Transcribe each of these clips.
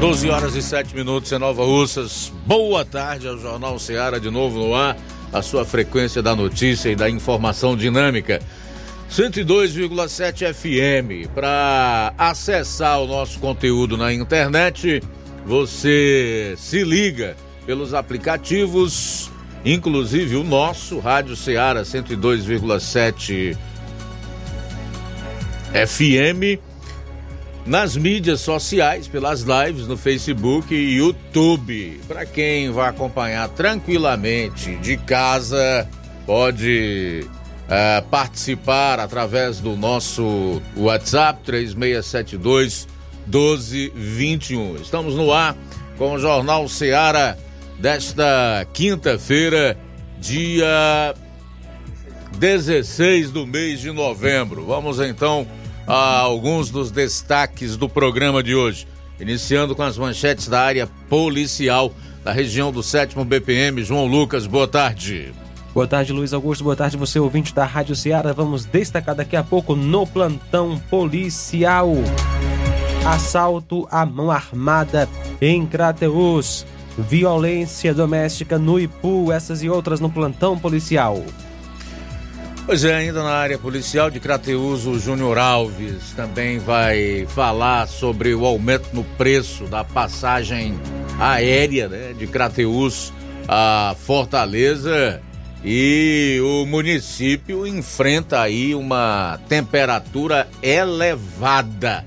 12 horas e 7 minutos em Nova Russas. Boa tarde ao Jornal Ceará de novo no ar. A sua frequência da notícia e da informação dinâmica. 102,7 FM. Para acessar o nosso conteúdo na internet, você se liga pelos aplicativos, inclusive o nosso, Rádio Ceará 102,7 FM nas mídias sociais, pelas lives no Facebook e YouTube. Para quem vai acompanhar tranquilamente de casa, pode uh, participar através do nosso WhatsApp 3672 1221. Estamos no ar com o Jornal Seara desta quinta-feira, dia 16 do mês de novembro. Vamos então a alguns dos destaques do programa de hoje. Iniciando com as manchetes da área policial da região do 7 BPM. João Lucas, boa tarde. Boa tarde, Luiz Augusto. Boa tarde, você ouvinte da Rádio Ceará. Vamos destacar daqui a pouco no plantão policial. Assalto à mão armada em Crateus. Violência doméstica no Ipu, essas e outras no plantão policial. Pois é, ainda na área policial de Crateus, o Júnior Alves também vai falar sobre o aumento no preço da passagem aérea né, de Crateus a Fortaleza e o município enfrenta aí uma temperatura elevada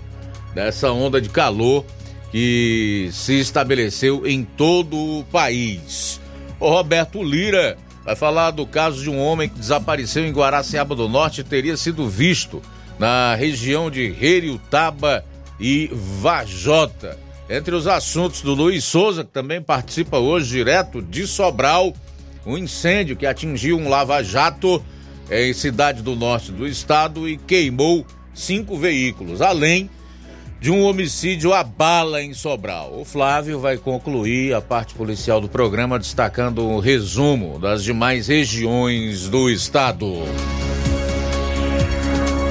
dessa onda de calor que se estabeleceu em todo o país. O Roberto Lira vai falar do caso de um homem que desapareceu em Guaraciaba do Norte e teria sido visto na região de Reriutaba e Vajota. Entre os assuntos do Luiz Souza, que também participa hoje direto de Sobral, um incêndio que atingiu um lava-jato em cidade do norte do estado e queimou cinco veículos, além de um homicídio a bala em Sobral. O Flávio vai concluir a parte policial do programa destacando o um resumo das demais regiões do estado.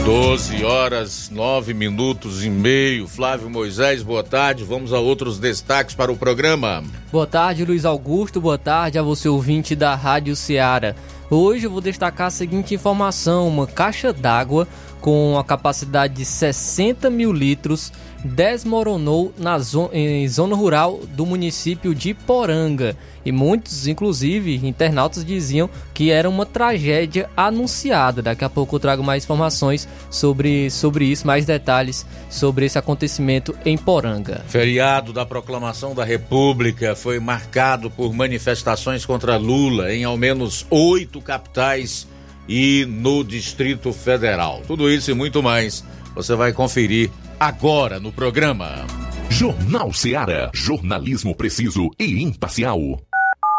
12 horas, 9 minutos e meio. Flávio Moisés, boa tarde. Vamos a outros destaques para o programa. Boa tarde, Luiz Augusto. Boa tarde a você, ouvinte da Rádio Ceará. Hoje eu vou destacar a seguinte informação: uma caixa d'água com a capacidade de 60 mil litros, desmoronou na zona, em zona rural do município de Poranga. E muitos, inclusive, internautas diziam que era uma tragédia anunciada. Daqui a pouco eu trago mais informações sobre, sobre isso, mais detalhes sobre esse acontecimento em Poranga. Feriado da proclamação da República foi marcado por manifestações contra Lula em ao menos oito capitais e no Distrito Federal. Tudo isso e muito mais você vai conferir agora no programa. Jornal Seara. Jornalismo preciso e imparcial.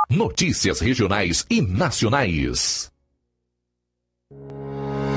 Notícias regionais e nacionais.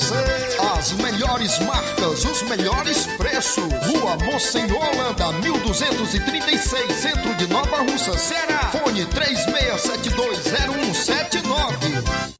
você. As melhores marcas, os melhores preços. Rua Mocenola, Holanda, 1236, centro de Nova Russa, Ceará. Fone 36720179.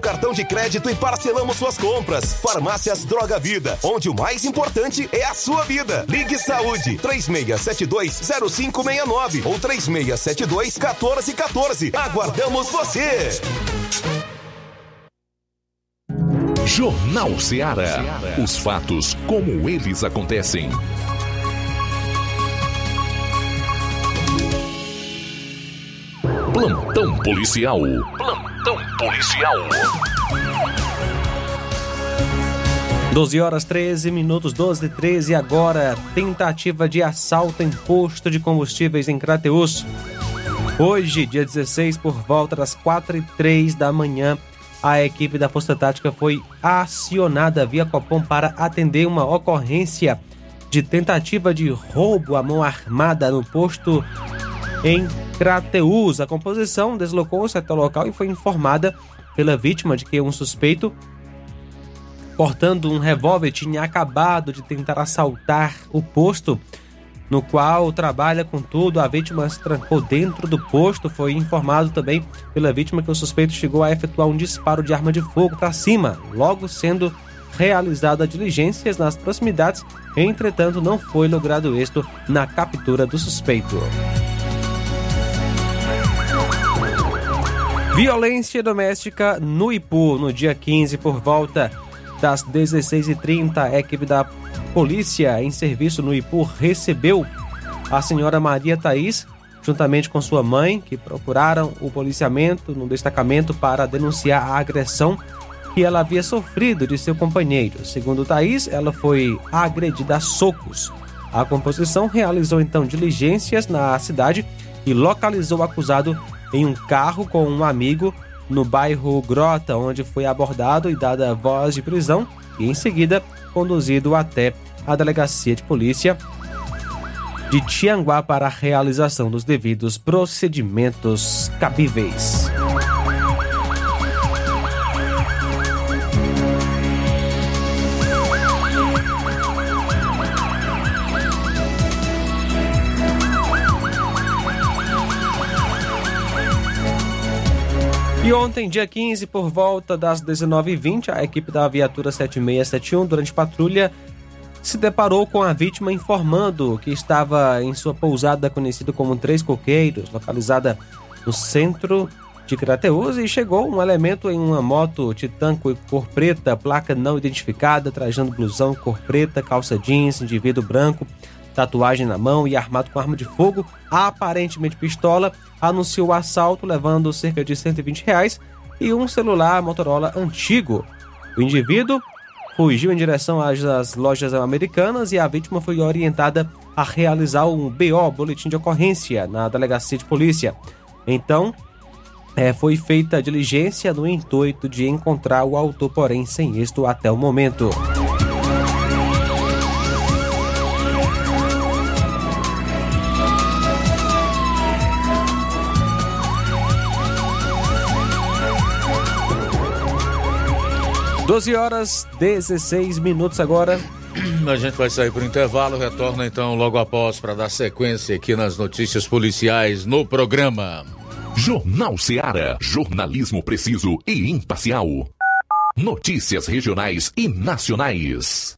cartão de crédito e parcelamos suas compras. Farmácias Droga Vida, onde o mais importante é a sua vida. Ligue Saúde 36720569 ou 36721414. Aguardamos você. Jornal Ceará. Os fatos como eles acontecem. Plantão policial. Plantão policial. 12 horas 13 minutos, 12 e 13 agora. Tentativa de assalto em posto de combustíveis em Crateus. Hoje, dia 16, por volta das 4 e 3 da manhã, a equipe da Força Tática foi acionada via Copom para atender uma ocorrência de tentativa de roubo à mão armada no posto em Crateus. A composição deslocou-se até o local e foi informada pela vítima de que um suspeito portando um revólver tinha acabado de tentar assaltar o posto no qual trabalha, contudo, a vítima se trancou dentro do posto. Foi informado também pela vítima que o suspeito chegou a efetuar um disparo de arma de fogo para cima, logo sendo realizada diligências nas proximidades. Entretanto, não foi logrado êxito na captura do suspeito. Violência doméstica no Ipu, no dia 15, por volta das 16h30, a equipe da polícia em serviço no Ipu recebeu a senhora Maria Thaís, juntamente com sua mãe, que procuraram o policiamento no destacamento para denunciar a agressão que ela havia sofrido de seu companheiro. Segundo Thaís, ela foi agredida a socos. A composição realizou então diligências na cidade e localizou o acusado em um carro com um amigo no bairro Grota, onde foi abordado e dada voz de prisão e em seguida conduzido até a delegacia de polícia de Tianguá para a realização dos devidos procedimentos cabíveis. E ontem, dia 15, por volta das 19h20, a equipe da viatura 7671, durante patrulha, se deparou com a vítima informando que estava em sua pousada conhecida como Três Coqueiros, localizada no centro de Crateus, e chegou um elemento em uma moto Titan cor preta, placa não identificada, trajando blusão cor preta, calça jeans, indivíduo branco, tatuagem na mão e armado com arma de fogo, aparentemente pistola, anunciou o assalto levando cerca de 120 reais e um celular Motorola antigo. O indivíduo fugiu em direção às lojas americanas e a vítima foi orientada a realizar um BO, boletim de ocorrência, na delegacia de polícia. Então, é, foi feita a diligência no intuito de encontrar o autor, porém sem êxito até o momento. Doze horas 16 minutos agora. A gente vai sair por intervalo, retorna então logo após para dar sequência aqui nas notícias policiais no programa. Jornal Seara. Jornalismo preciso e imparcial. Notícias regionais e nacionais.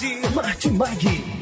De mais variedade.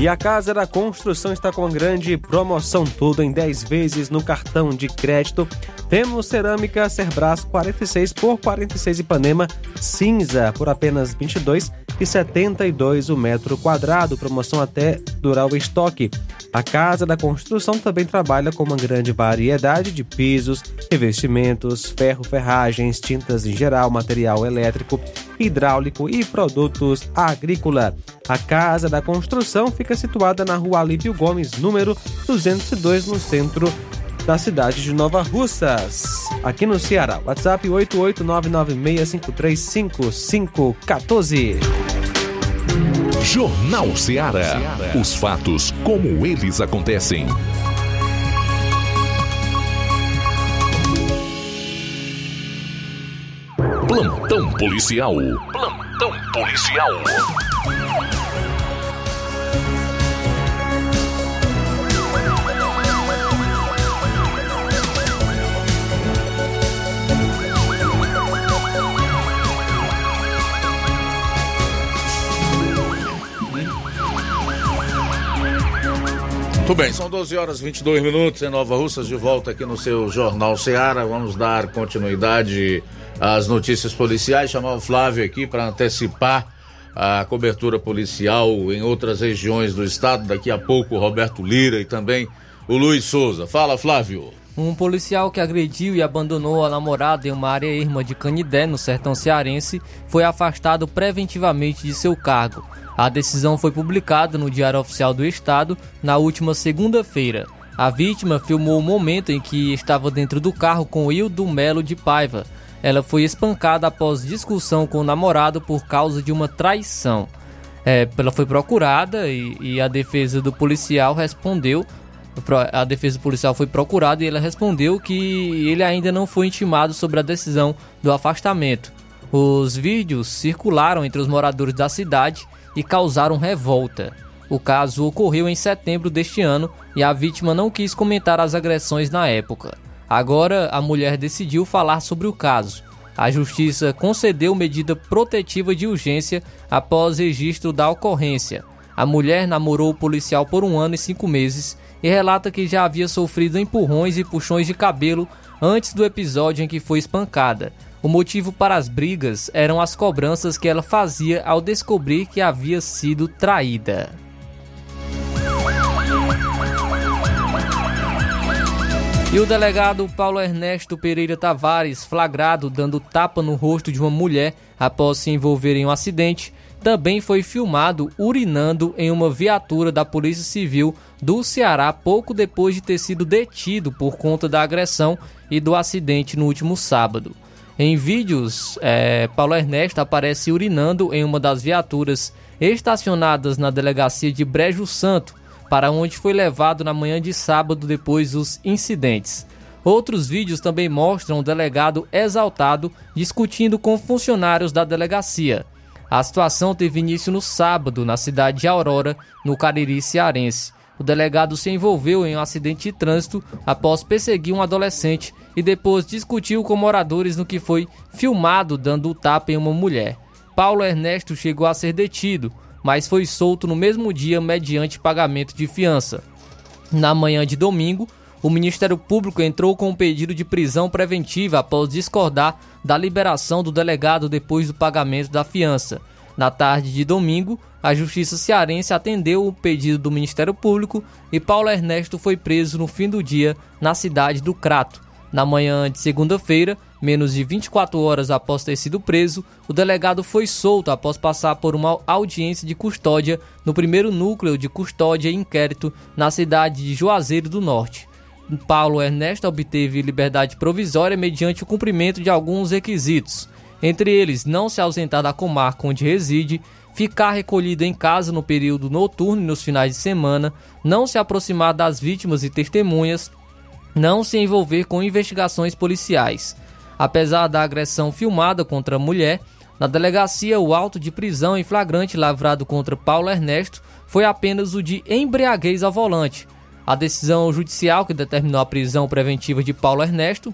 E a Casa da Construção está com grande promoção tudo em 10 vezes no cartão de crédito. Temos cerâmica Cerbras 46 por 46 Ipanema cinza por apenas 22 e 72 o metro quadrado, promoção até durar o estoque. A Casa da Construção também trabalha com uma grande variedade de pisos, revestimentos, ferro, ferragens, tintas em geral, material elétrico, hidráulico e produtos agrícola. A Casa da Construção fica situada na Rua Alívio Gomes, número 202, no centro da cidade de Nova Russas, aqui no Ceará. WhatsApp 88996535514. Jornal Ceará. Os fatos como eles acontecem. Plantão policial. Plantão policial. Muito bem, são 12 horas e 22 minutos em Nova Russas, de volta aqui no seu Jornal Seara. Vamos dar continuidade às notícias policiais. Chamar o Flávio aqui para antecipar a cobertura policial em outras regiões do estado. Daqui a pouco o Roberto Lira e também o Luiz Souza. Fala, Flávio. Um policial que agrediu e abandonou a namorada em uma área erma de Canidé, no sertão cearense, foi afastado preventivamente de seu cargo. A decisão foi publicada no Diário Oficial do Estado na última segunda-feira. A vítima filmou o momento em que estava dentro do carro com Hildo Melo de Paiva. Ela foi espancada após discussão com o namorado por causa de uma traição. É, ela foi procurada e, e a defesa do policial respondeu a defesa policial foi procurada e ela respondeu que ele ainda não foi intimado sobre a decisão do afastamento. Os vídeos circularam entre os moradores da cidade e causaram revolta. O caso ocorreu em setembro deste ano e a vítima não quis comentar as agressões na época. Agora, a mulher decidiu falar sobre o caso. A justiça concedeu medida protetiva de urgência após registro da ocorrência. A mulher namorou o policial por um ano e cinco meses e relata que já havia sofrido empurrões e puxões de cabelo antes do episódio em que foi espancada. O motivo para as brigas eram as cobranças que ela fazia ao descobrir que havia sido traída. E o delegado Paulo Ernesto Pereira Tavares, flagrado dando tapa no rosto de uma mulher após se envolver em um acidente, também foi filmado urinando em uma viatura da Polícia Civil do Ceará pouco depois de ter sido detido por conta da agressão e do acidente no último sábado. Em vídeos, é, Paulo Ernesto aparece urinando em uma das viaturas estacionadas na delegacia de Brejo Santo, para onde foi levado na manhã de sábado depois dos incidentes. Outros vídeos também mostram o delegado exaltado discutindo com funcionários da delegacia. A situação teve início no sábado, na cidade de Aurora, no Cariri cearense. O delegado se envolveu em um acidente de trânsito após perseguir um adolescente e depois discutiu com moradores no que foi filmado dando o tapa em uma mulher. Paulo Ernesto chegou a ser detido, mas foi solto no mesmo dia mediante pagamento de fiança. Na manhã de domingo, o Ministério Público entrou com um pedido de prisão preventiva após discordar da liberação do delegado depois do pagamento da fiança. Na tarde de domingo, a Justiça Cearense atendeu o pedido do Ministério Público e Paulo Ernesto foi preso no fim do dia na cidade do Crato. Na manhã de segunda-feira, menos de 24 horas após ter sido preso, o delegado foi solto após passar por uma audiência de custódia no primeiro núcleo de custódia e inquérito na cidade de Juazeiro do Norte. Paulo Ernesto obteve liberdade provisória mediante o cumprimento de alguns requisitos, entre eles não se ausentar da comarca onde reside, ficar recolhido em casa no período noturno e nos finais de semana, não se aproximar das vítimas e testemunhas, não se envolver com investigações policiais. Apesar da agressão filmada contra a mulher, na delegacia o auto de prisão em flagrante lavrado contra Paulo Ernesto foi apenas o de embriaguez ao volante. A decisão judicial que determinou a prisão preventiva de Paulo Ernesto,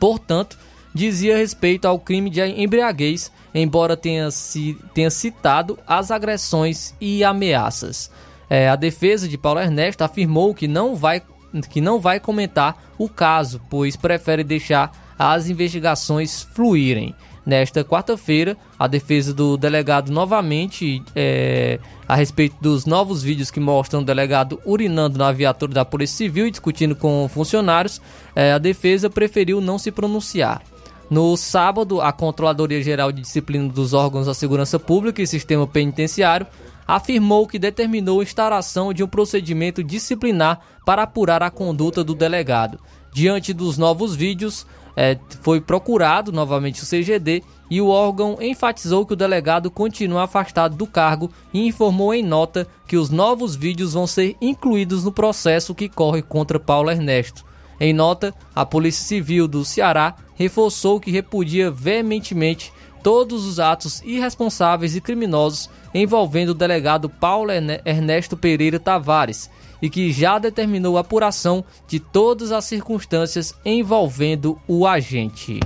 portanto, dizia respeito ao crime de embriaguez, embora tenha, se, tenha citado as agressões e ameaças. É, a defesa de Paulo Ernesto afirmou que não, vai, que não vai comentar o caso, pois prefere deixar as investigações fluírem. Nesta quarta-feira, a defesa do delegado novamente é, a respeito dos novos vídeos que mostram o delegado urinando na viatura da Polícia Civil e discutindo com funcionários, é, a defesa preferiu não se pronunciar. No sábado, a Controladoria Geral de Disciplina dos Órgãos da Segurança Pública e Sistema Penitenciário afirmou que determinou a instauração de um procedimento disciplinar para apurar a conduta do delegado. Diante dos novos vídeos, é, foi procurado novamente o CGD e o órgão enfatizou que o delegado continua afastado do cargo e informou em nota que os novos vídeos vão ser incluídos no processo que corre contra Paulo Ernesto. Em nota, a Polícia Civil do Ceará reforçou que repudia veementemente todos os atos irresponsáveis e criminosos envolvendo o delegado Paulo Ernesto Pereira Tavares e que já determinou a apuração de todas as circunstâncias envolvendo o agente.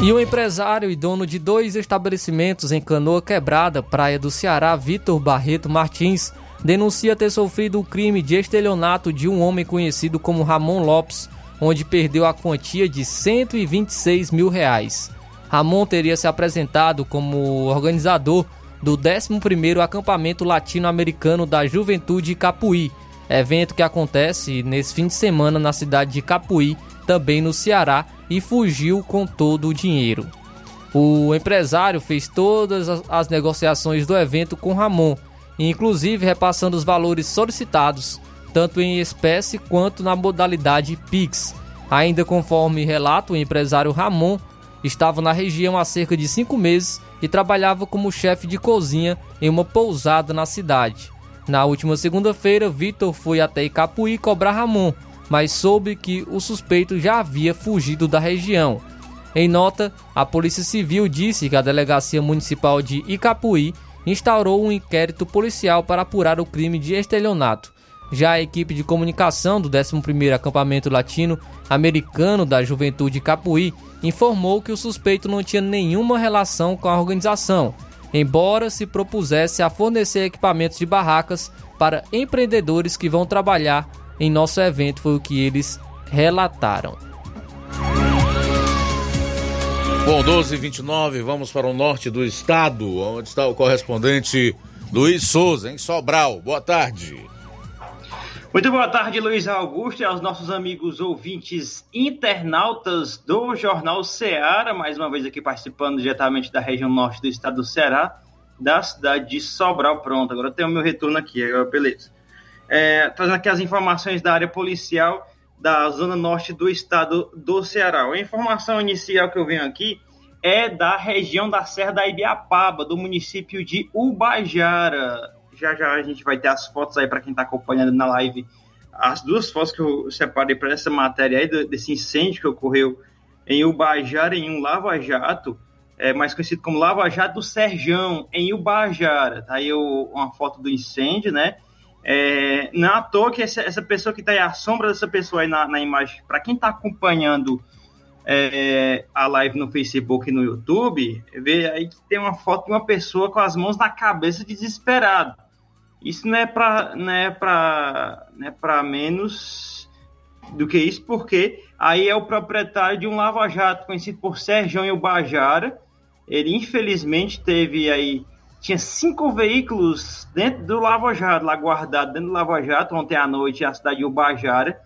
E o empresário e dono de dois estabelecimentos em Canoa Quebrada, praia do Ceará, Vitor Barreto Martins, denuncia ter sofrido o crime de estelionato de um homem conhecido como Ramon Lopes, onde perdeu a quantia de 126 mil reais. Ramon teria se apresentado como organizador do 11º Acampamento Latino-Americano da Juventude Capuí, evento que acontece nesse fim de semana na cidade de Capuí, também no Ceará, e fugiu com todo o dinheiro. O empresário fez todas as negociações do evento com Ramon, inclusive repassando os valores solicitados, tanto em espécie quanto na modalidade Pix. Ainda conforme relato, o empresário Ramon estava na região há cerca de cinco meses e trabalhava como chefe de cozinha em uma pousada na cidade. Na última segunda-feira, Vitor foi até Icapuí cobrar Ramon, mas soube que o suspeito já havia fugido da região. Em nota, a Polícia Civil disse que a Delegacia Municipal de Icapuí instaurou um inquérito policial para apurar o crime de estelionato. Já a equipe de comunicação do 11º Acampamento Latino Americano da Juventude Capuí informou que o suspeito não tinha nenhuma relação com a organização, embora se propusesse a fornecer equipamentos de barracas para empreendedores que vão trabalhar em nosso evento, foi o que eles relataram. Bom, 12 h 29 vamos para o norte do estado, onde está o correspondente Luiz Souza, em Sobral. Boa tarde. Muito boa tarde, Luiz Augusto, e aos nossos amigos ouvintes internautas do Jornal Ceará, mais uma vez aqui participando diretamente da região norte do estado do Ceará, da cidade de Sobral. Pronto, agora tem o meu retorno aqui, agora beleza é, trazendo aqui as informações da área policial da zona norte do estado do Ceará. A informação inicial que eu venho aqui é da região da Serra da Ibiapaba, do município de Ubajara. Já já a gente vai ter as fotos aí para quem está acompanhando na live. As duas fotos que eu separei para essa matéria aí, desse incêndio que ocorreu em Ubajara, em um lava-jato, é, mais conhecido como Lava Jato do Serjão, em Ubajara. Tá aí o, uma foto do incêndio, né? É, não é à toa que essa, essa pessoa que está aí, a sombra dessa pessoa aí na, na imagem, para quem está acompanhando é, a live no Facebook e no YouTube, vê aí que tem uma foto de uma pessoa com as mãos na cabeça desesperado. Isso não é para não é para não é para menos do que isso, porque aí é o proprietário de um lava-jato conhecido por Sérgio Bajara. Ele infelizmente teve aí tinha cinco veículos dentro do Lava Jato, lá guardado dentro do Lava Jato, ontem à noite, na cidade de Ubajara,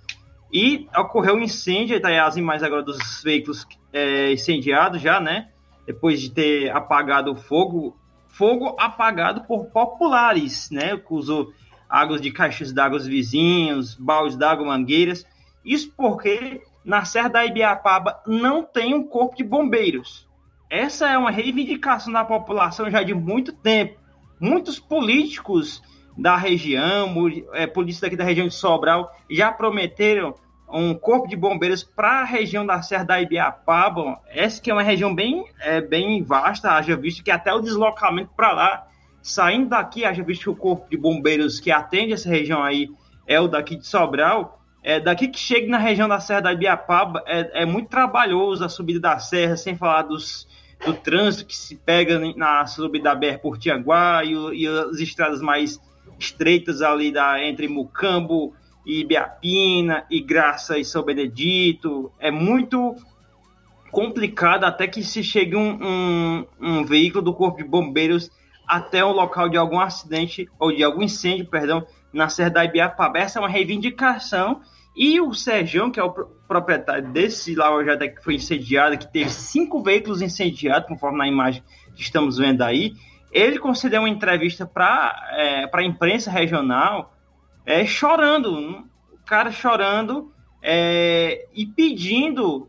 e ocorreu um incêndio, tá aí as imagens agora dos veículos é, incendiados já, né? Depois de ter apagado o fogo, fogo apagado por populares, né? Que usou águas de caixas d'água vizinhos, baldes d'água, mangueiras. Isso porque na Serra da Ibiapaba não tem um corpo de bombeiros. Essa é uma reivindicação da população já de muito tempo. Muitos políticos da região, é, políticos daqui da região de Sobral, já prometeram um corpo de bombeiros para a região da Serra da Ibiapaba. Essa que é uma região bem, é, bem vasta, haja visto que até o deslocamento para lá, saindo daqui, haja visto que o corpo de bombeiros que atende essa região aí é o daqui de Sobral. É, daqui que chega na região da Serra da Ibiapaba, é, é muito trabalhoso a subida da serra, sem falar dos, do trânsito que se pega na subida da BR por Tianguá e, e, as estradas mais estreitas ali da, entre Mucambo e Ibiapina e Graça e São Benedito. É muito complicado até que se chegue um, um, um veículo do Corpo de Bombeiros até o local de algum acidente ou de algum incêndio, perdão, na Serra da Ibiapaba. Essa é uma reivindicação e o Sérgio, que é o proprietário desse lava-jato que foi incendiado, que teve cinco veículos incendiados, conforme na imagem que estamos vendo aí, ele concedeu uma entrevista para é, a imprensa regional é, chorando, o cara chorando é, e pedindo,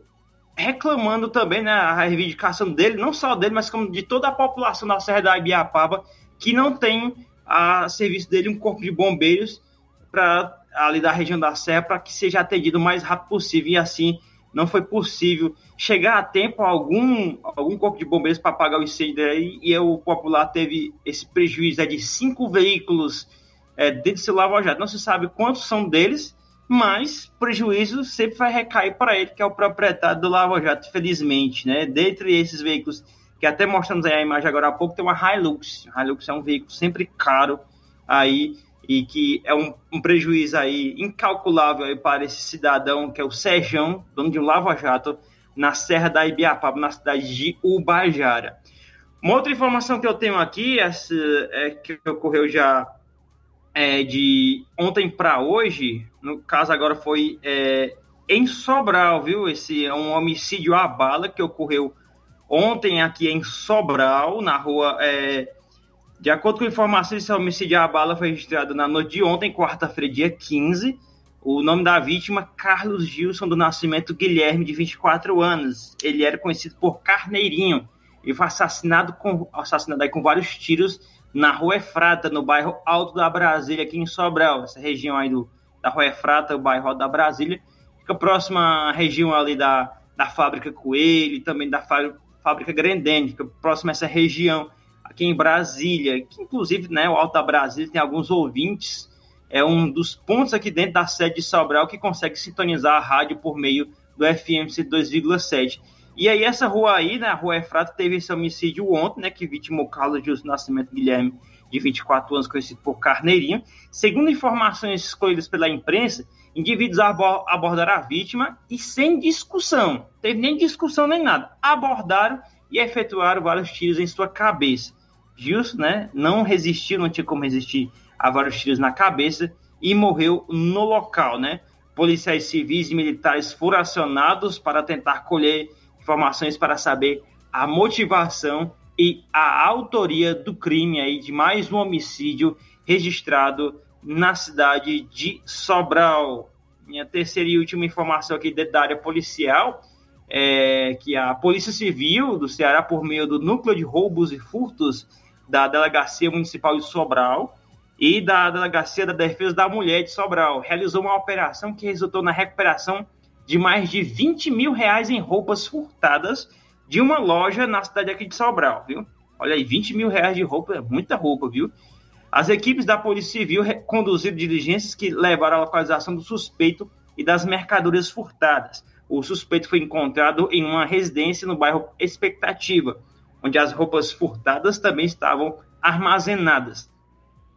reclamando também né, a reivindicação dele, não só dele, mas como de toda a população da Serra da Ibiapaba, que não tem a serviço dele um corpo de bombeiros para ali da região da Serra para que seja atendido o mais rápido possível e assim não foi possível chegar a tempo algum algum corpo de bombeiros para apagar o incêndio daí e o popular teve esse prejuízo é, de cinco veículos é, dentro do seu lava-jato. Não se sabe quantos são deles, mas prejuízo sempre vai recair para ele, que é o proprietário do lava-jato, felizmente, né? Dentre esses veículos que até mostramos aí a imagem agora há pouco, tem uma Hilux. A Hilux é um veículo sempre caro aí e que é um, um prejuízo aí incalculável aí para esse cidadão que é o Sejão, dono de um lava-jato, na Serra da Ibiapaba, na cidade de Ubajara. Uma outra informação que eu tenho aqui, essa, é que ocorreu já é, de ontem para hoje, no caso agora foi é, em Sobral, viu? Esse é um homicídio à bala que ocorreu ontem aqui em Sobral, na rua é, de acordo com informações, esse homicídio à bala foi registrado na noite de ontem, quarta-feira, dia 15. O nome da vítima, Carlos Gilson, do nascimento Guilherme, de 24 anos. Ele era conhecido por Carneirinho. Ele foi assassinado com, assassinado aí com vários tiros na Rua Efrata, no bairro Alto da Brasília, aqui em Sobral. Essa região aí do, da Rua Efrata, o bairro Alto da Brasília. Fica próxima à região ali da, da fábrica Coelho e também da fábrica Grendene. Fica próxima a essa região aqui em Brasília, que inclusive né, o Alta Brasília tem alguns ouvintes, é um dos pontos aqui dentro da sede de Sobral que consegue sintonizar a rádio por meio do FMC 2,7. E aí essa rua aí, né, a Rua Efrata, teve esse homicídio ontem, né, que vitimou Carlos Justo Nascimento Guilherme, de 24 anos, conhecido por Carneirinho. Segundo informações escolhidas pela imprensa, indivíduos abordaram a vítima e sem discussão, teve nem discussão nem nada, abordaram e efetuaram vários tiros em sua cabeça. Gilson, né, não resistiu, não tinha como resistir a vários tiros na cabeça e morreu no local, né? Policiais civis e militares foram acionados para tentar colher informações para saber a motivação e a autoria do crime aí de mais um homicídio registrado na cidade de Sobral. Minha terceira e última informação aqui da área policial é que a Polícia Civil do Ceará, por meio do Núcleo de Roubos e Furtos da Delegacia Municipal de Sobral e da Delegacia da Defesa da Mulher de Sobral, realizou uma operação que resultou na recuperação de mais de 20 mil reais em roupas furtadas de uma loja na cidade aqui de Sobral, viu? Olha aí, 20 mil reais de roupa, é muita roupa, viu? As equipes da Polícia Civil conduziram diligências que levaram à localização do suspeito e das mercadorias furtadas. O suspeito foi encontrado em uma residência no bairro Expectativa, onde as roupas furtadas também estavam armazenadas.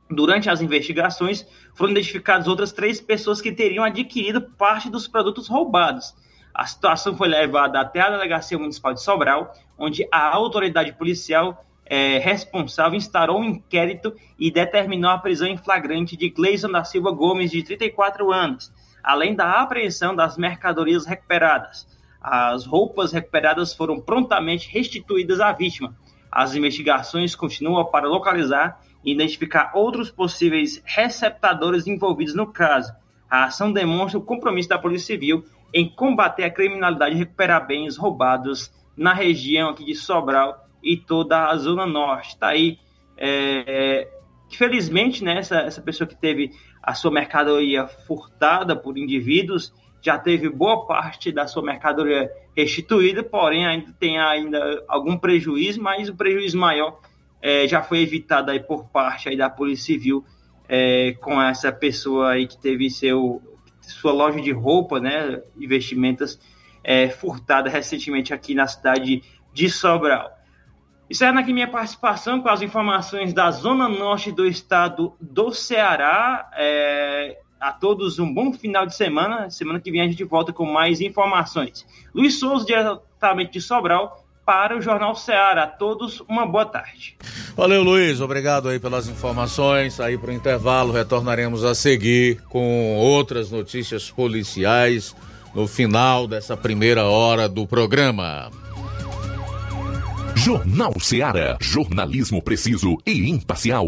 Durante as investigações, foram identificadas outras três pessoas que teriam adquirido parte dos produtos roubados. A situação foi levada até a Delegacia Municipal de Sobral, onde a autoridade policial é, responsável instaurou um inquérito e determinou a prisão em flagrante de Gleison da Silva Gomes, de 34 anos, além da apreensão das mercadorias recuperadas. As roupas recuperadas foram prontamente restituídas à vítima. As investigações continuam para localizar e identificar outros possíveis receptadores envolvidos no caso. A ação demonstra o compromisso da Polícia Civil em combater a criminalidade e recuperar bens roubados na região aqui de Sobral e toda a Zona Norte. Está aí, é, felizmente, né, essa, essa pessoa que teve a sua mercadoria furtada por indivíduos já teve boa parte da sua mercadoria restituída, porém ainda tem ainda algum prejuízo, mas o prejuízo maior é, já foi evitado aí por parte aí da Polícia Civil é, com essa pessoa aí que teve seu sua loja de roupa, né, investimentos é, furtada recentemente aqui na cidade de Sobral. Encerrando aqui minha participação com as informações da Zona Norte do estado do Ceará. É, a todos um bom final de semana. Semana que vem a gente volta com mais informações. Luiz Souza, diretamente de Sobral, para o Jornal Ceará. A todos, uma boa tarde. Valeu, Luiz. Obrigado aí pelas informações. Aí para o intervalo, retornaremos a seguir com outras notícias policiais no final dessa primeira hora do programa. Jornal Ceará. Jornalismo preciso e imparcial.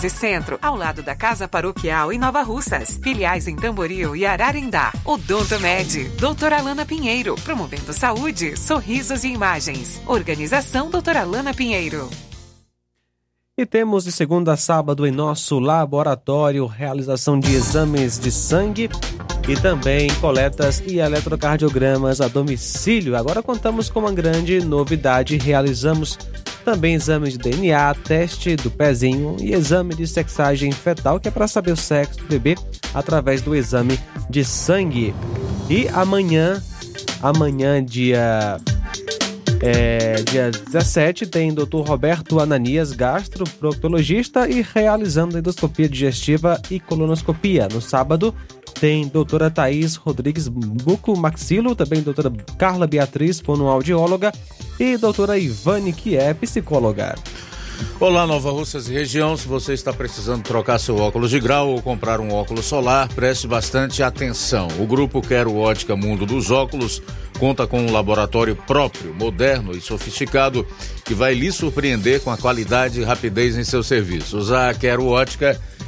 Centro, ao lado da Casa Paroquial em Nova Russas. Filiais em Tamboril e Ararindá. Odonto Med, doutora Alana Pinheiro, promovendo saúde, sorrisos e imagens. Organização doutora Alana Pinheiro. E temos de segunda a sábado em nosso laboratório realização de exames de sangue e também coletas e eletrocardiogramas a domicílio. Agora contamos com uma grande novidade: realizamos também exame de DNA, teste do pezinho e exame de sexagem fetal, que é para saber o sexo do bebê através do exame de sangue. E amanhã, amanhã, dia é, dia 17 tem Dr. Roberto Ananias, gastroproctologista e realizando endoscopia digestiva e colonoscopia. No sábado tem doutora Thaís Rodrigues Buco Maxilo, também doutora Carla Beatriz, fonoaudióloga, e doutora Ivane, que é psicóloga. Olá, Nova Russas e região. Se você está precisando trocar seu óculos de grau ou comprar um óculos solar, preste bastante atenção. O grupo Quero Ótica Mundo dos Óculos conta com um laboratório próprio, moderno e sofisticado que vai lhe surpreender com a qualidade e rapidez em seus serviços. A Quero Ótica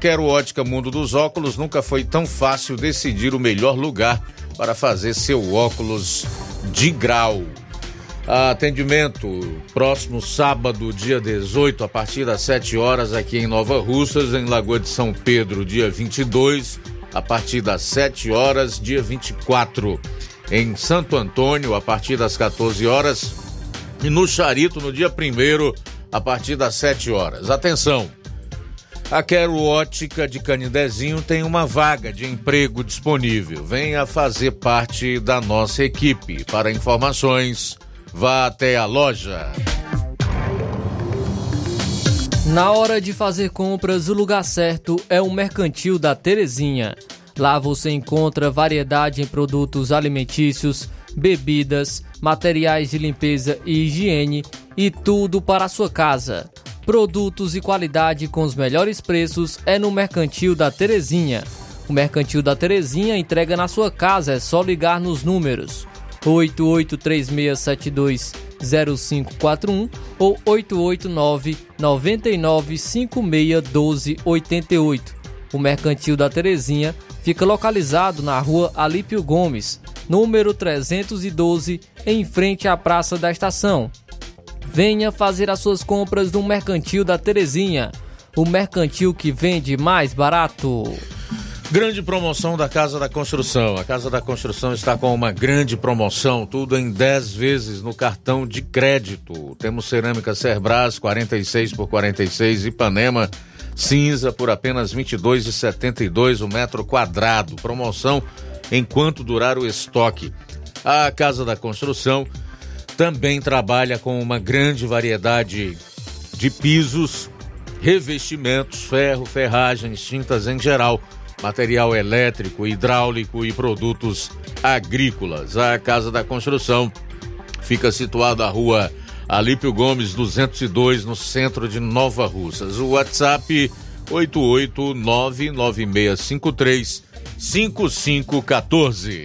Quero Ótica Mundo dos Óculos, nunca foi tão fácil decidir o melhor lugar para fazer seu óculos de grau. Atendimento próximo sábado, dia 18, a partir das 7 horas, aqui em Nova Russas, em Lagoa de São Pedro, dia 22, a partir das 7 horas, dia 24, em Santo Antônio, a partir das 14 horas, e no Charito, no dia 1, a partir das 7 horas. Atenção! A Quero Ótica de Canidezinho tem uma vaga de emprego disponível. Venha fazer parte da nossa equipe. Para informações, vá até a loja. Na hora de fazer compras, o lugar certo é o Mercantil da Terezinha. Lá você encontra variedade em produtos alimentícios, bebidas, materiais de limpeza e higiene e tudo para a sua casa. Produtos e qualidade com os melhores preços é no Mercantil da Terezinha. O Mercantil da Terezinha entrega na sua casa, é só ligar nos números 8836720541 ou 889 99561288. O Mercantil da Terezinha fica localizado na rua Alípio Gomes, número 312, em frente à Praça da Estação. Venha fazer as suas compras no Mercantil da Terezinha, o mercantil que vende mais barato. Grande promoção da Casa da Construção. A Casa da Construção está com uma grande promoção, tudo em 10 vezes no cartão de crédito. Temos cerâmica Cerbras 46 por 46 Ipanema cinza por apenas R$ 22,72 o metro quadrado. Promoção enquanto durar o estoque. A Casa da Construção também trabalha com uma grande variedade de pisos, revestimentos, ferro, ferragens, tintas em geral material elétrico, hidráulico e produtos agrícolas. A Casa da Construção fica situada na rua Alípio Gomes 202, no centro de Nova Russas. O WhatsApp 8899653 5514.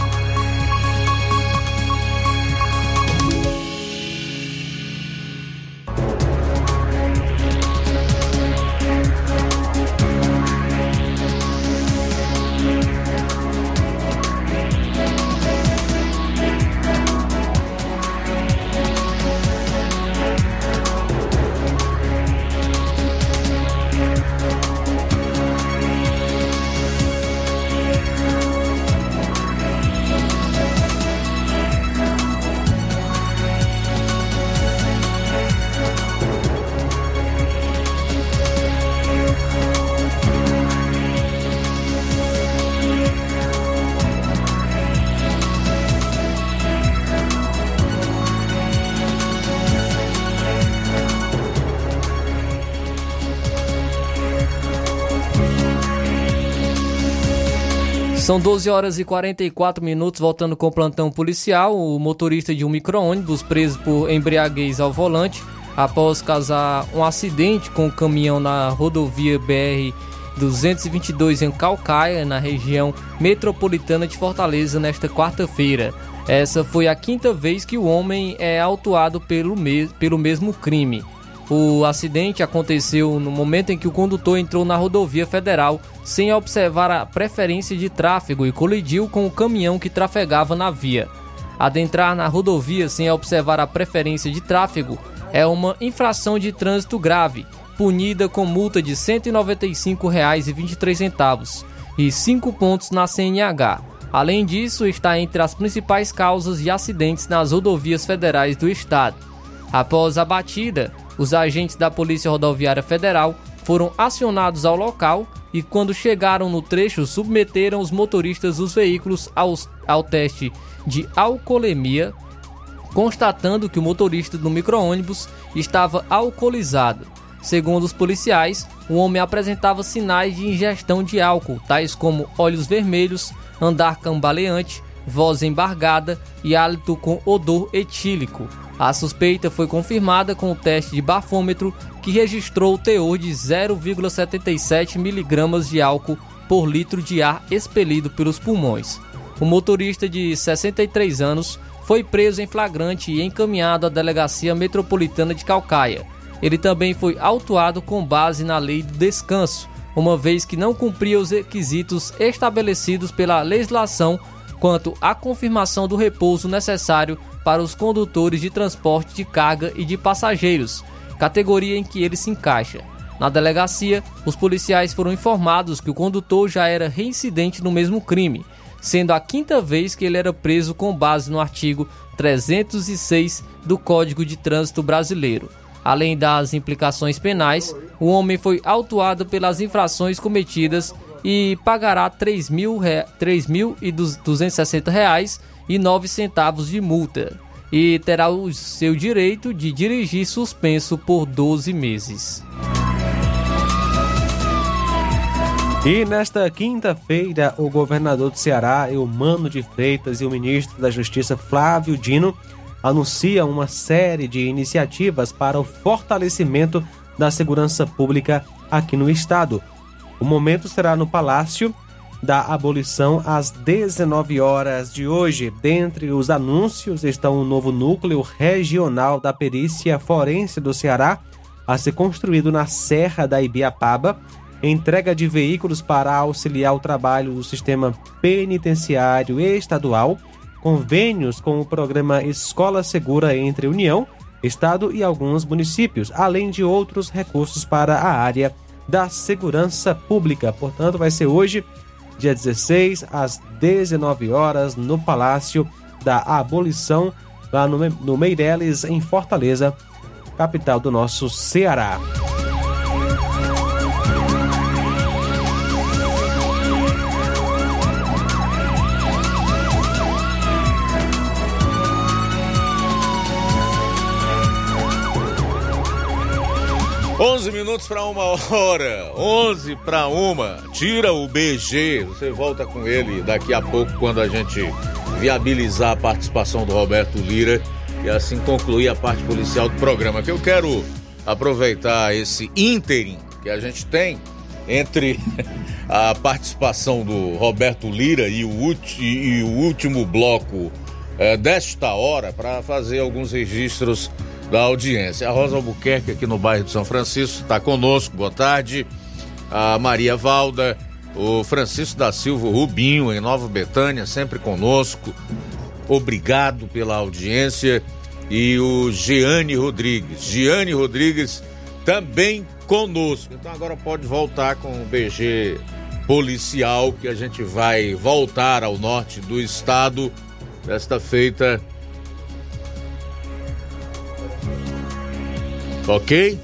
São 12 horas e 44 minutos, voltando com o plantão policial. O motorista de um micro-ônibus preso por embriaguez ao volante após causar um acidente com o caminhão na rodovia BR 222 em Calcaia, na região metropolitana de Fortaleza, nesta quarta-feira. Essa foi a quinta vez que o homem é autuado pelo, me pelo mesmo crime. O acidente aconteceu no momento em que o condutor entrou na rodovia federal sem observar a preferência de tráfego e colidiu com o caminhão que trafegava na via. Adentrar na rodovia sem observar a preferência de tráfego é uma infração de trânsito grave, punida com multa de R$ 195,23 e 5 pontos na CNH. Além disso, está entre as principais causas de acidentes nas rodovias federais do estado. Após a batida, os agentes da Polícia Rodoviária Federal foram acionados ao local e, quando chegaram no trecho, submeteram os motoristas dos veículos aos, ao teste de alcoolemia, constatando que o motorista do micro-ônibus estava alcoolizado. Segundo os policiais, o homem apresentava sinais de ingestão de álcool, tais como olhos vermelhos, andar cambaleante, voz embargada e hálito com odor etílico. A suspeita foi confirmada com o teste de bafômetro, que registrou o teor de 0,77 miligramas de álcool por litro de ar expelido pelos pulmões. O motorista de 63 anos foi preso em flagrante e encaminhado à Delegacia Metropolitana de Calcaia. Ele também foi autuado com base na lei do descanso, uma vez que não cumpria os requisitos estabelecidos pela legislação quanto à confirmação do repouso necessário para os condutores de transporte de carga e de passageiros, categoria em que ele se encaixa. Na delegacia, os policiais foram informados que o condutor já era reincidente no mesmo crime, sendo a quinta vez que ele era preso com base no artigo 306 do Código de Trânsito Brasileiro. Além das implicações penais, o homem foi autuado pelas infrações cometidas e pagará R$ 3.260 e 9 centavos de multa e terá o seu direito de dirigir suspenso por 12 meses. E nesta quinta-feira, o governador do Ceará, Eumano de Freitas, e o ministro da Justiça, Flávio Dino, anunciam uma série de iniciativas para o fortalecimento da segurança pública aqui no estado. O momento será no Palácio da Abolição às 19 horas de hoje. Dentre os anúncios estão o novo núcleo regional da perícia forense do Ceará, a ser construído na Serra da Ibiapaba entrega de veículos para auxiliar o trabalho do sistema penitenciário estadual, convênios com o programa Escola Segura entre União, Estado e alguns municípios, além de outros recursos para a área da segurança pública. Portanto, vai ser hoje, dia 16, às 19 horas, no Palácio da Abolição, lá no, no Meireles, em Fortaleza, capital do nosso Ceará. 11 minutos para uma hora, 11 para uma. Tira o BG, você volta com ele daqui a pouco quando a gente viabilizar a participação do Roberto Lira e assim concluir a parte policial do programa. Que eu quero aproveitar esse ínterim que a gente tem entre a participação do Roberto Lira e o, e o último bloco é, desta hora para fazer alguns registros da audiência. A Rosa Albuquerque, aqui no bairro de São Francisco, está conosco. Boa tarde. A Maria Valda, o Francisco da Silva Rubinho, em Nova Betânia, sempre conosco. Obrigado pela audiência. E o Giane Rodrigues. Giane Rodrigues também conosco. Então agora pode voltar com o BG policial, que a gente vai voltar ao norte do estado desta feita Ok?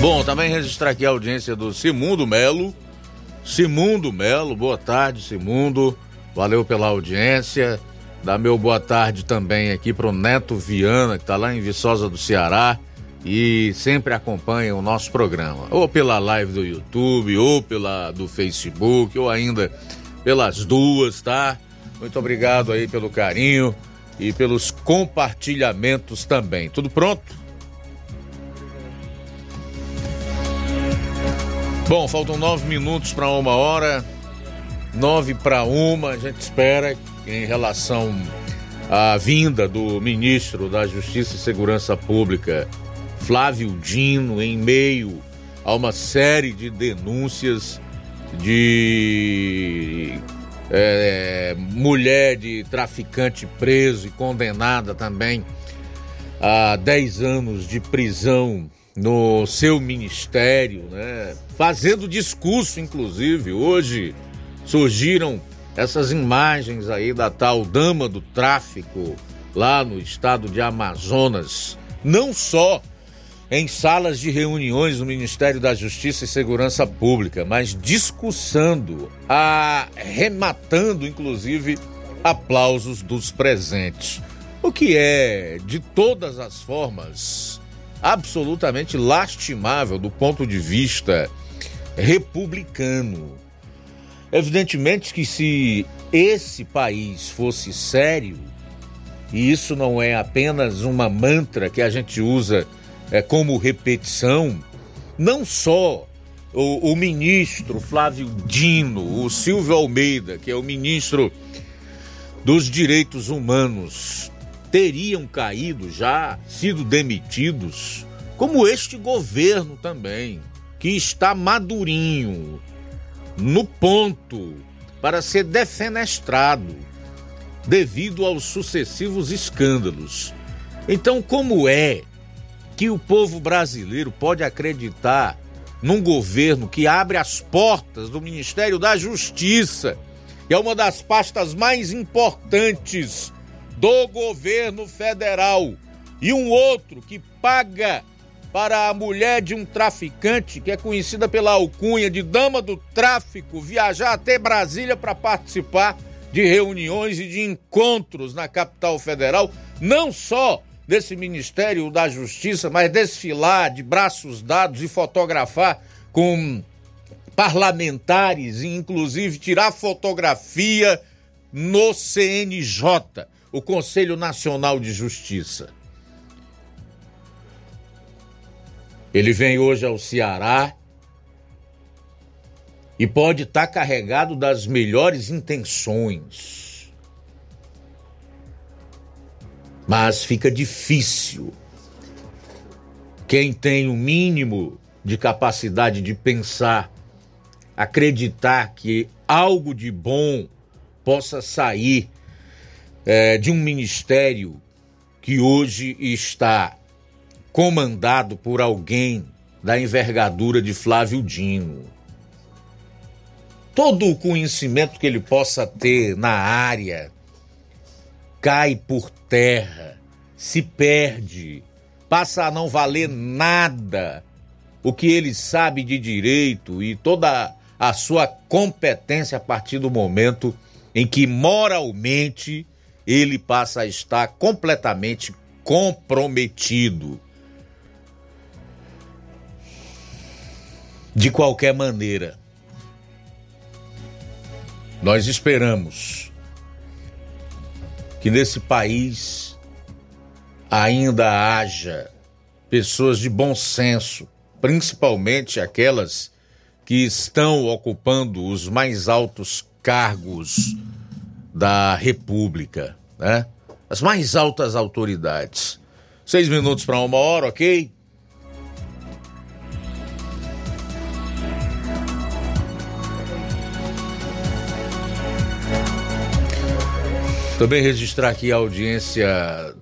Bom, também registrar aqui a audiência do Simundo Melo. Simundo Melo, boa tarde, Simundo. Valeu pela audiência. Dá meu boa tarde também aqui pro Neto Viana, que tá lá em Viçosa do Ceará e sempre acompanham o nosso programa, ou pela live do YouTube, ou pela do Facebook, ou ainda pelas duas, tá? Muito obrigado aí pelo carinho e pelos compartilhamentos também. Tudo pronto? Bom, faltam nove minutos para uma hora, nove para uma. A gente espera em relação à vinda do ministro da Justiça e Segurança Pública, Flávio Dino, em meio a uma série de denúncias de é, mulher de traficante preso e condenada também a 10 anos de prisão no seu ministério, né? fazendo discurso, inclusive. Hoje surgiram essas imagens aí da tal dama do tráfico lá no estado de Amazonas. Não só em salas de reuniões do Ministério da Justiça e Segurança Pública, mas discursando, arrematando inclusive aplausos dos presentes. O que é, de todas as formas, absolutamente lastimável do ponto de vista republicano. Evidentemente que se esse país fosse sério, e isso não é apenas uma mantra que a gente usa é, como repetição, não só o, o ministro Flávio Dino, o Silvio Almeida, que é o ministro dos Direitos Humanos, teriam caído já, sido demitidos, como este governo também, que está madurinho, no ponto para ser defenestrado devido aos sucessivos escândalos. Então, como é que o povo brasileiro pode acreditar num governo que abre as portas do Ministério da Justiça, que é uma das pastas mais importantes do governo federal, e um outro que paga para a mulher de um traficante, que é conhecida pela alcunha de dama do tráfico, viajar até Brasília para participar de reuniões e de encontros na capital federal, não só desse Ministério da Justiça, mas desfilar de braços dados e fotografar com parlamentares e inclusive tirar fotografia no CNJ, o Conselho Nacional de Justiça. Ele vem hoje ao Ceará e pode estar tá carregado das melhores intenções Mas fica difícil. Quem tem o mínimo de capacidade de pensar, acreditar que algo de bom possa sair é, de um ministério que hoje está comandado por alguém da envergadura de Flávio Dino. Todo o conhecimento que ele possa ter na área cai por terra, se perde, passa a não valer nada o que ele sabe de direito e toda a sua competência a partir do momento em que moralmente ele passa a estar completamente comprometido. De qualquer maneira, nós esperamos que nesse país ainda haja pessoas de bom senso, principalmente aquelas que estão ocupando os mais altos cargos da República, né? As mais altas autoridades. Seis minutos para uma hora, ok? Também registrar aqui a audiência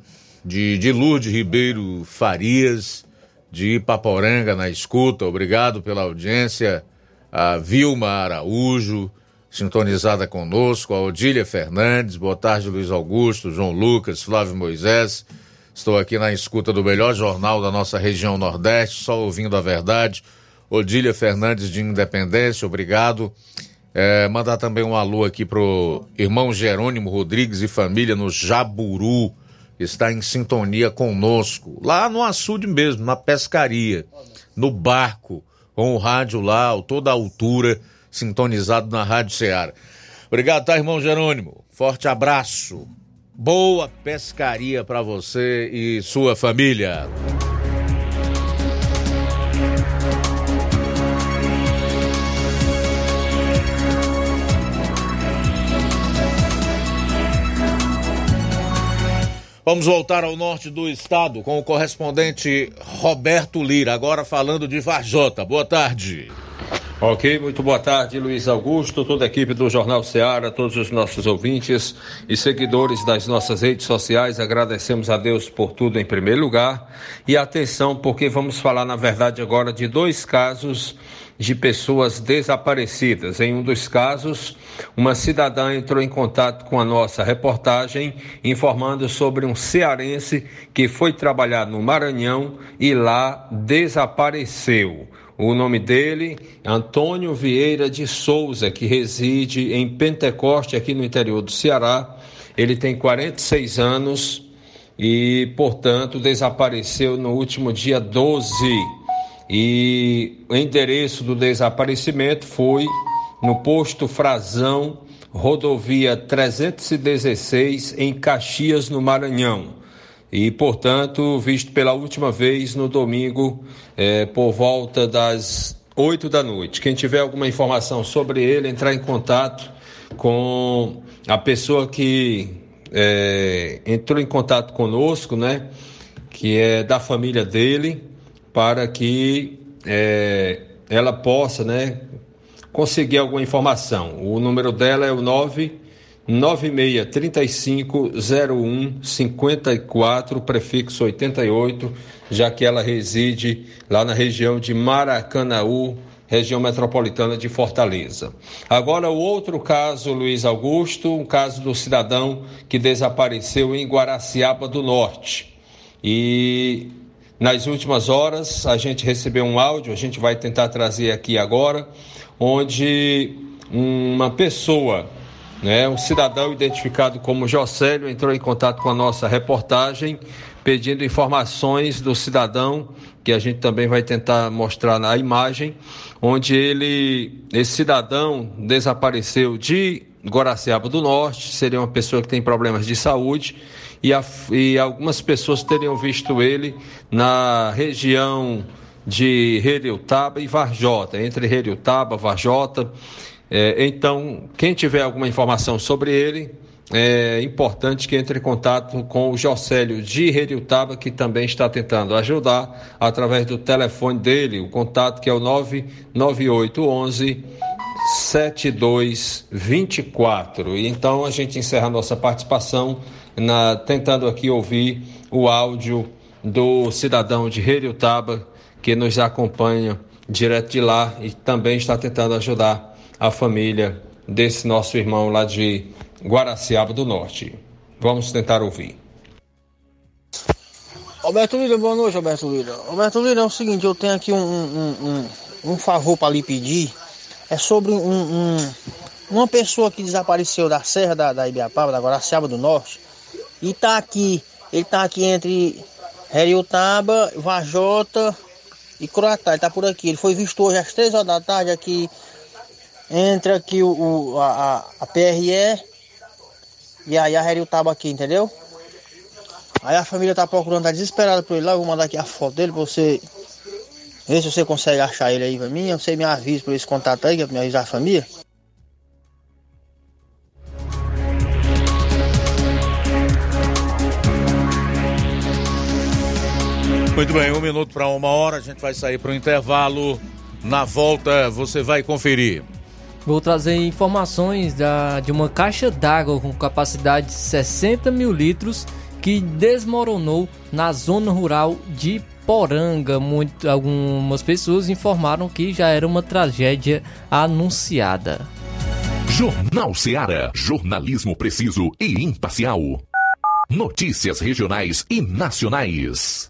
de, de Lourdes Ribeiro Farias, de Ipaporanga, na escuta. Obrigado pela audiência. A Vilma Araújo, sintonizada conosco. A Odília Fernandes. Boa tarde, Luiz Augusto, João Lucas, Flávio Moisés. Estou aqui na escuta do melhor jornal da nossa região Nordeste, só ouvindo a verdade. Odília Fernandes de Independência, obrigado. É, mandar também um alô aqui pro irmão Jerônimo Rodrigues e família no Jaburu, está em sintonia conosco, lá no açude mesmo, na pescaria, no barco, com o rádio lá, toda a altura, sintonizado na Rádio Ceará. Obrigado, tá, irmão Jerônimo? Forte abraço. Boa pescaria para você e sua família. Vamos voltar ao norte do estado com o correspondente Roberto Lira, agora falando de Varjota. Boa tarde. Ok, muito boa tarde, Luiz Augusto, toda a equipe do Jornal Ceará, todos os nossos ouvintes e seguidores das nossas redes sociais. Agradecemos a Deus por tudo em primeiro lugar. E atenção, porque vamos falar, na verdade, agora de dois casos de pessoas desaparecidas. Em um dos casos, uma cidadã entrou em contato com a nossa reportagem informando sobre um cearense que foi trabalhar no Maranhão e lá desapareceu. O nome dele, Antônio Vieira de Souza, que reside em Pentecoste, aqui no interior do Ceará. Ele tem 46 anos e, portanto, desapareceu no último dia 12 e o endereço do desaparecimento foi no posto Frazão, rodovia 316, em Caxias, no Maranhão. E, portanto, visto pela última vez no domingo, é, por volta das 8 da noite. Quem tiver alguma informação sobre ele, entrar em contato com a pessoa que é, entrou em contato conosco, né? Que é da família dele, para que é, ela possa, né? Conseguir alguma informação. O número dela é o 9 96350154, prefixo 88, já que ela reside lá na região de Maracanaú, região metropolitana de Fortaleza. Agora, o outro caso, Luiz Augusto, um caso do cidadão que desapareceu em Guaraciaba do Norte. E nas últimas horas a gente recebeu um áudio, a gente vai tentar trazer aqui agora, onde uma pessoa né? Um cidadão identificado como Jocélio entrou em contato com a nossa reportagem pedindo informações do cidadão, que a gente também vai tentar mostrar na imagem, onde ele, esse cidadão desapareceu de Guaraciaba do Norte, seria uma pessoa que tem problemas de saúde, e, a, e algumas pessoas teriam visto ele na região de Heriutaba e Varjota, entre Heriutaba, Varjota, é, então, quem tiver alguma informação sobre ele, é importante que entre em contato com o Jocélio de Rediutaba, que também está tentando ajudar através do telefone dele, o contato que é o 99811 7224. E então a gente encerra a nossa participação na, tentando aqui ouvir o áudio do cidadão de Rediutaba que nos acompanha direto de lá e também está tentando ajudar a família desse nosso irmão lá de Guaraciaba do Norte. Vamos tentar ouvir. Alberto Lira, boa noite, Alberto Lira. Alberto Lira, é o seguinte, eu tenho aqui um, um, um, um favor para lhe pedir. É sobre um, uma pessoa que desapareceu da Serra da, da Ibiapaba, da Guaraciaba do Norte, e tá aqui, ele tá aqui entre Heriotaba, Vajota e Croatá, ele tá por aqui. Ele foi visto hoje às três horas da tarde aqui entra aqui o, o a, a, PRE e aí a Heriutaba aqui, entendeu? Aí a família tá procurando, tá desesperada por ele lá. Eu vou mandar aqui a foto dele pra você ver se você consegue achar ele aí pra mim. Você me avisa por esse contato aí, que é pra me avisar a família. Muito bem, um minuto para uma hora, a gente vai sair para o intervalo. Na volta você vai conferir. Vou trazer informações da, de uma caixa d'água com capacidade de 60 mil litros que desmoronou na zona rural de Poranga. Muito, algumas pessoas informaram que já era uma tragédia anunciada. Jornal Seara. Jornalismo preciso e imparcial. Notícias regionais e nacionais.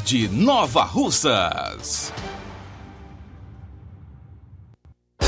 De Nova Russas.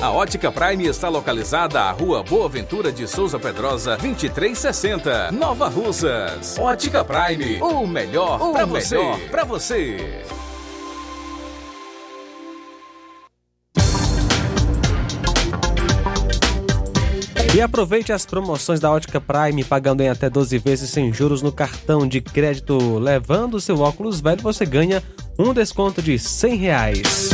A Ótica Prime está localizada à Rua Boa Ventura de Souza Pedrosa, 2360, Nova Russas. Ótica Prime, o melhor para você. Pra você. E aproveite as promoções da Ótica Prime, pagando em até 12 vezes sem juros no cartão de crédito. Levando o seu óculos velho, você ganha um desconto de 100 reais.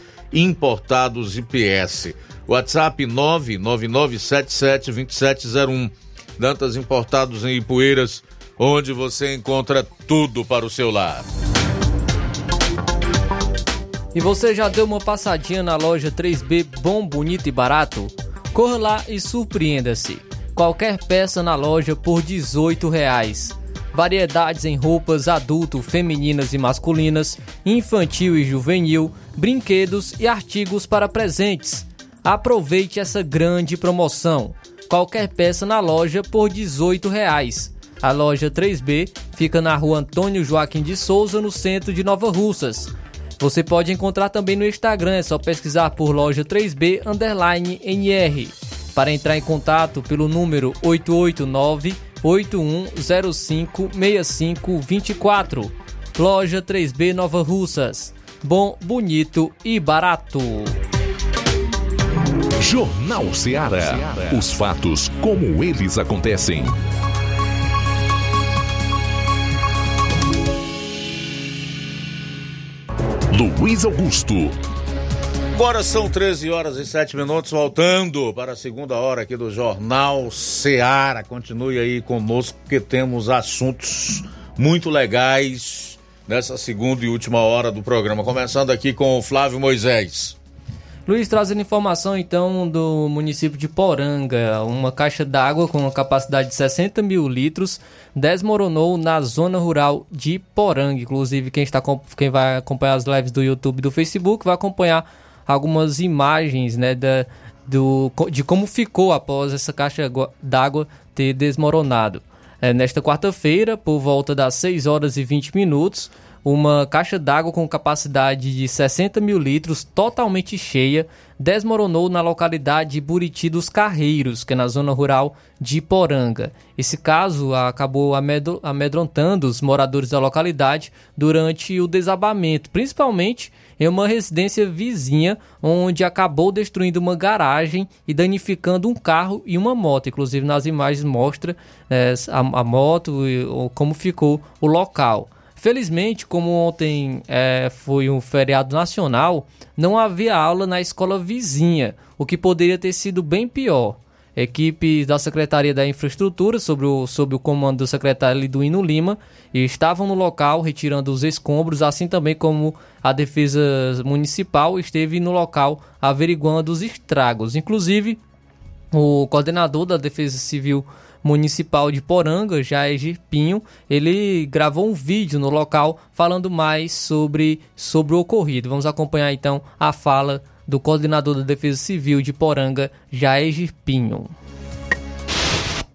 Importados IPS. WhatsApp 999772701. Dantas Importados em Ipueiras, onde você encontra tudo para o seu lar. E você já deu uma passadinha na loja 3B Bom, Bonito e Barato? Corra lá e surpreenda-se. Qualquer peça na loja por 18 reais. Variedades em roupas adulto, femininas e masculinas, infantil e juvenil, brinquedos e artigos para presentes. Aproveite essa grande promoção. Qualquer peça na loja por 18 reais. A loja 3B fica na rua Antônio Joaquim de Souza, no centro de Nova Russas. Você pode encontrar também no Instagram, é só pesquisar por loja 3B underline NR. Para entrar em contato pelo número 889 8105 6524. Loja 3B Nova Russas. Bom, bonito e barato. Jornal Ceará. Os fatos como eles acontecem. Luiz Augusto. Agora são 13 horas e 7 minutos, voltando para a segunda hora aqui do Jornal Ceará. Continue aí conosco, porque temos assuntos muito legais nessa segunda e última hora do programa. Começando aqui com o Flávio Moisés. Luiz, trazendo informação então do município de Poranga. Uma caixa d'água com uma capacidade de 60 mil litros desmoronou na zona rural de Poranga. Inclusive, quem, está, quem vai acompanhar as lives do YouTube e do Facebook vai acompanhar algumas imagens né, da, do, de como ficou após essa caixa d'água ter desmoronado. É, nesta quarta-feira, por volta das 6 horas e 20 minutos, uma caixa d'água com capacidade de 60 mil litros, totalmente cheia, desmoronou na localidade de Buriti dos Carreiros, que é na zona rural de Poranga. Esse caso acabou amedrontando os moradores da localidade durante o desabamento, principalmente em uma residência vizinha, onde acabou destruindo uma garagem e danificando um carro e uma moto. Inclusive, nas imagens mostra é, a, a, moto e como ficou o local. Felizmente, como ontem é, foi um feriado nacional, não havia aula na escola vizinha, o que poderia ter sido bem pior. Equipes da Secretaria da Infraestrutura, sob o, o comando do secretário Liduíno Lima, estavam no local retirando os escombros, assim também como a Defesa Municipal esteve no local averiguando os estragos. Inclusive, o coordenador da Defesa Civil Municipal de Poranga, Jair Pinho, ele gravou um vídeo no local falando mais sobre, sobre o ocorrido. Vamos acompanhar então a fala do coordenador da Defesa Civil de Poranga, Jair Pinho.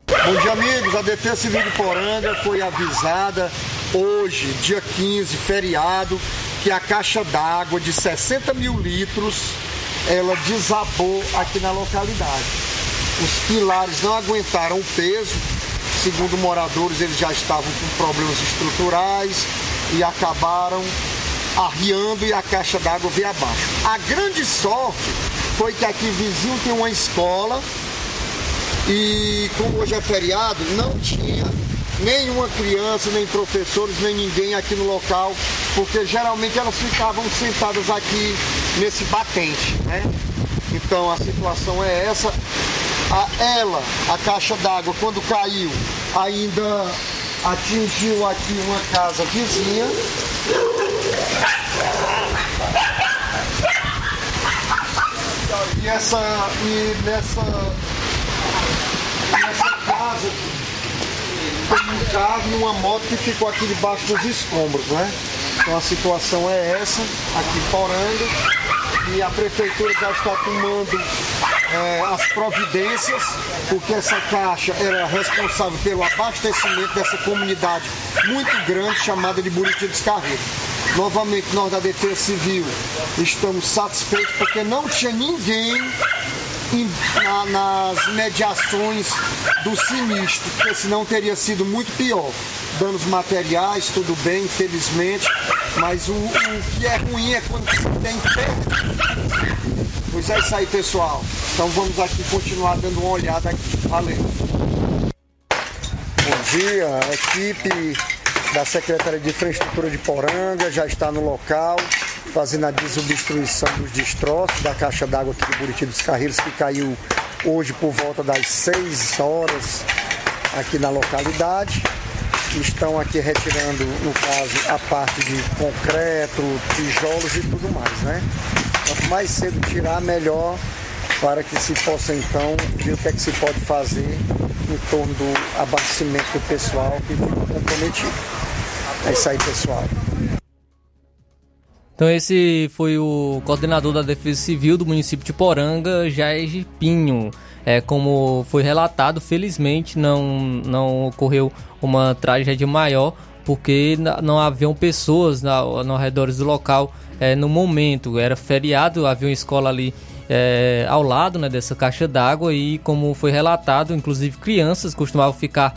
Bom dia, amigos. A Defesa Civil de Poranga foi avisada hoje, dia 15, feriado, que a caixa d'água de 60 mil litros ela desabou aqui na localidade. Os pilares não aguentaram o peso. Segundo moradores, eles já estavam com problemas estruturais e acabaram arriando e a caixa d'água veio abaixo. A grande sorte foi que aqui vizinho tem uma escola e como hoje é feriado, não tinha nenhuma criança, nem professores, nem ninguém aqui no local, porque geralmente elas ficavam sentadas aqui nesse batente, né? Então a situação é essa. A, ela, a caixa d'água, quando caiu, ainda atingiu aqui uma casa vizinha. E essa e nessa nessa casa tem um carro e uma moto que ficou aqui debaixo dos escombros, né? Então a situação é essa, aqui em Poranga, e a prefeitura já está tomando é, as providências, porque essa caixa era responsável pelo abastecimento dessa comunidade muito grande chamada de Buriti dos Carreiros. Novamente, nós da Defesa Civil estamos satisfeitos porque não tinha ninguém na, nas mediações do sinistro, porque senão teria sido muito pior. Danos materiais, tudo bem, infelizmente, mas o, o que é ruim é quando se tem perda. Pois é isso aí, pessoal. Então vamos aqui continuar dando uma olhada aqui. Valeu. Bom dia, equipe da Secretaria de Infraestrutura de Poranga já está no local fazendo a desobstruição dos destroços da caixa d'água aqui do Buriti dos Carreiros, que caiu hoje por volta das 6 horas aqui na localidade. Estão aqui retirando, no caso, a parte de concreto, tijolos e tudo mais, né? Quanto mais cedo tirar, melhor para que se possa então ver o que é que se pode fazer em torno do abastecimento do pessoal que ficou comprometido. É isso aí, pessoal. Então esse foi o coordenador da Defesa Civil do município de Poranga, Jair Pinho. É, como foi relatado, felizmente não, não ocorreu uma tragédia maior, porque não haviam pessoas na, no redor do local é, no momento. Era feriado, havia uma escola ali é, ao lado né, dessa caixa d'água e como foi relatado, inclusive crianças costumavam ficar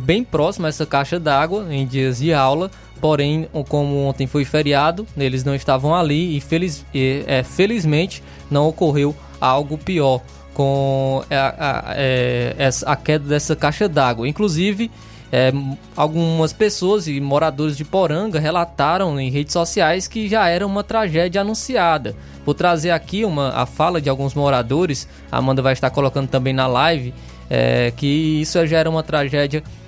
bem próximas a essa caixa d'água em dias de aula Porém, como ontem foi feriado, eles não estavam ali e, feliz, e é, felizmente não ocorreu algo pior com a, a, é, a queda dessa caixa d'água. Inclusive, é, algumas pessoas e moradores de Poranga relataram em redes sociais que já era uma tragédia anunciada. Vou trazer aqui uma, a fala de alguns moradores, a Amanda vai estar colocando também na live, é, que isso já era uma tragédia anunciada.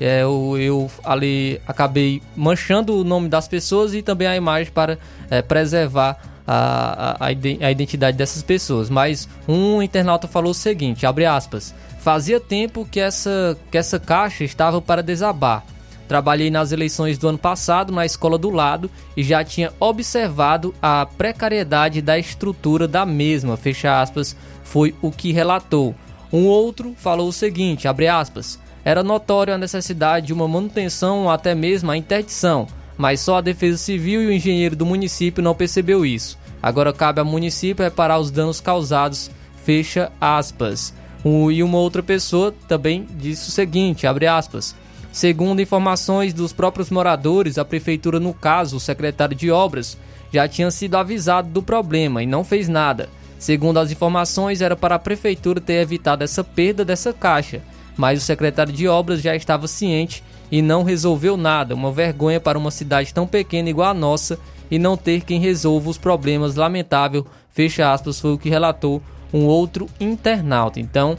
É, eu, eu, ali acabei manchando o nome das pessoas e também a imagem para é, preservar a, a, a identidade dessas pessoas. Mas um internauta falou o seguinte, abre aspas, Fazia tempo que essa, que essa caixa estava para desabar. Trabalhei nas eleições do ano passado na escola do lado e já tinha observado a precariedade da estrutura da mesma, fecha aspas, foi o que relatou. Um outro falou o seguinte, abre aspas, era notória a necessidade de uma manutenção ou até mesmo a interdição, mas só a Defesa Civil e o engenheiro do município não percebeu isso. Agora cabe ao município reparar os danos causados, fecha aspas. Um, e uma outra pessoa também disse o seguinte, abre aspas, segundo informações dos próprios moradores, a prefeitura, no caso, o secretário de obras, já tinha sido avisado do problema e não fez nada. Segundo as informações, era para a prefeitura ter evitado essa perda dessa caixa, mas o secretário de obras já estava ciente e não resolveu nada. Uma vergonha para uma cidade tão pequena igual a nossa e não ter quem resolva os problemas. Lamentável, fecha aspas, foi o que relatou um outro internauta. Então,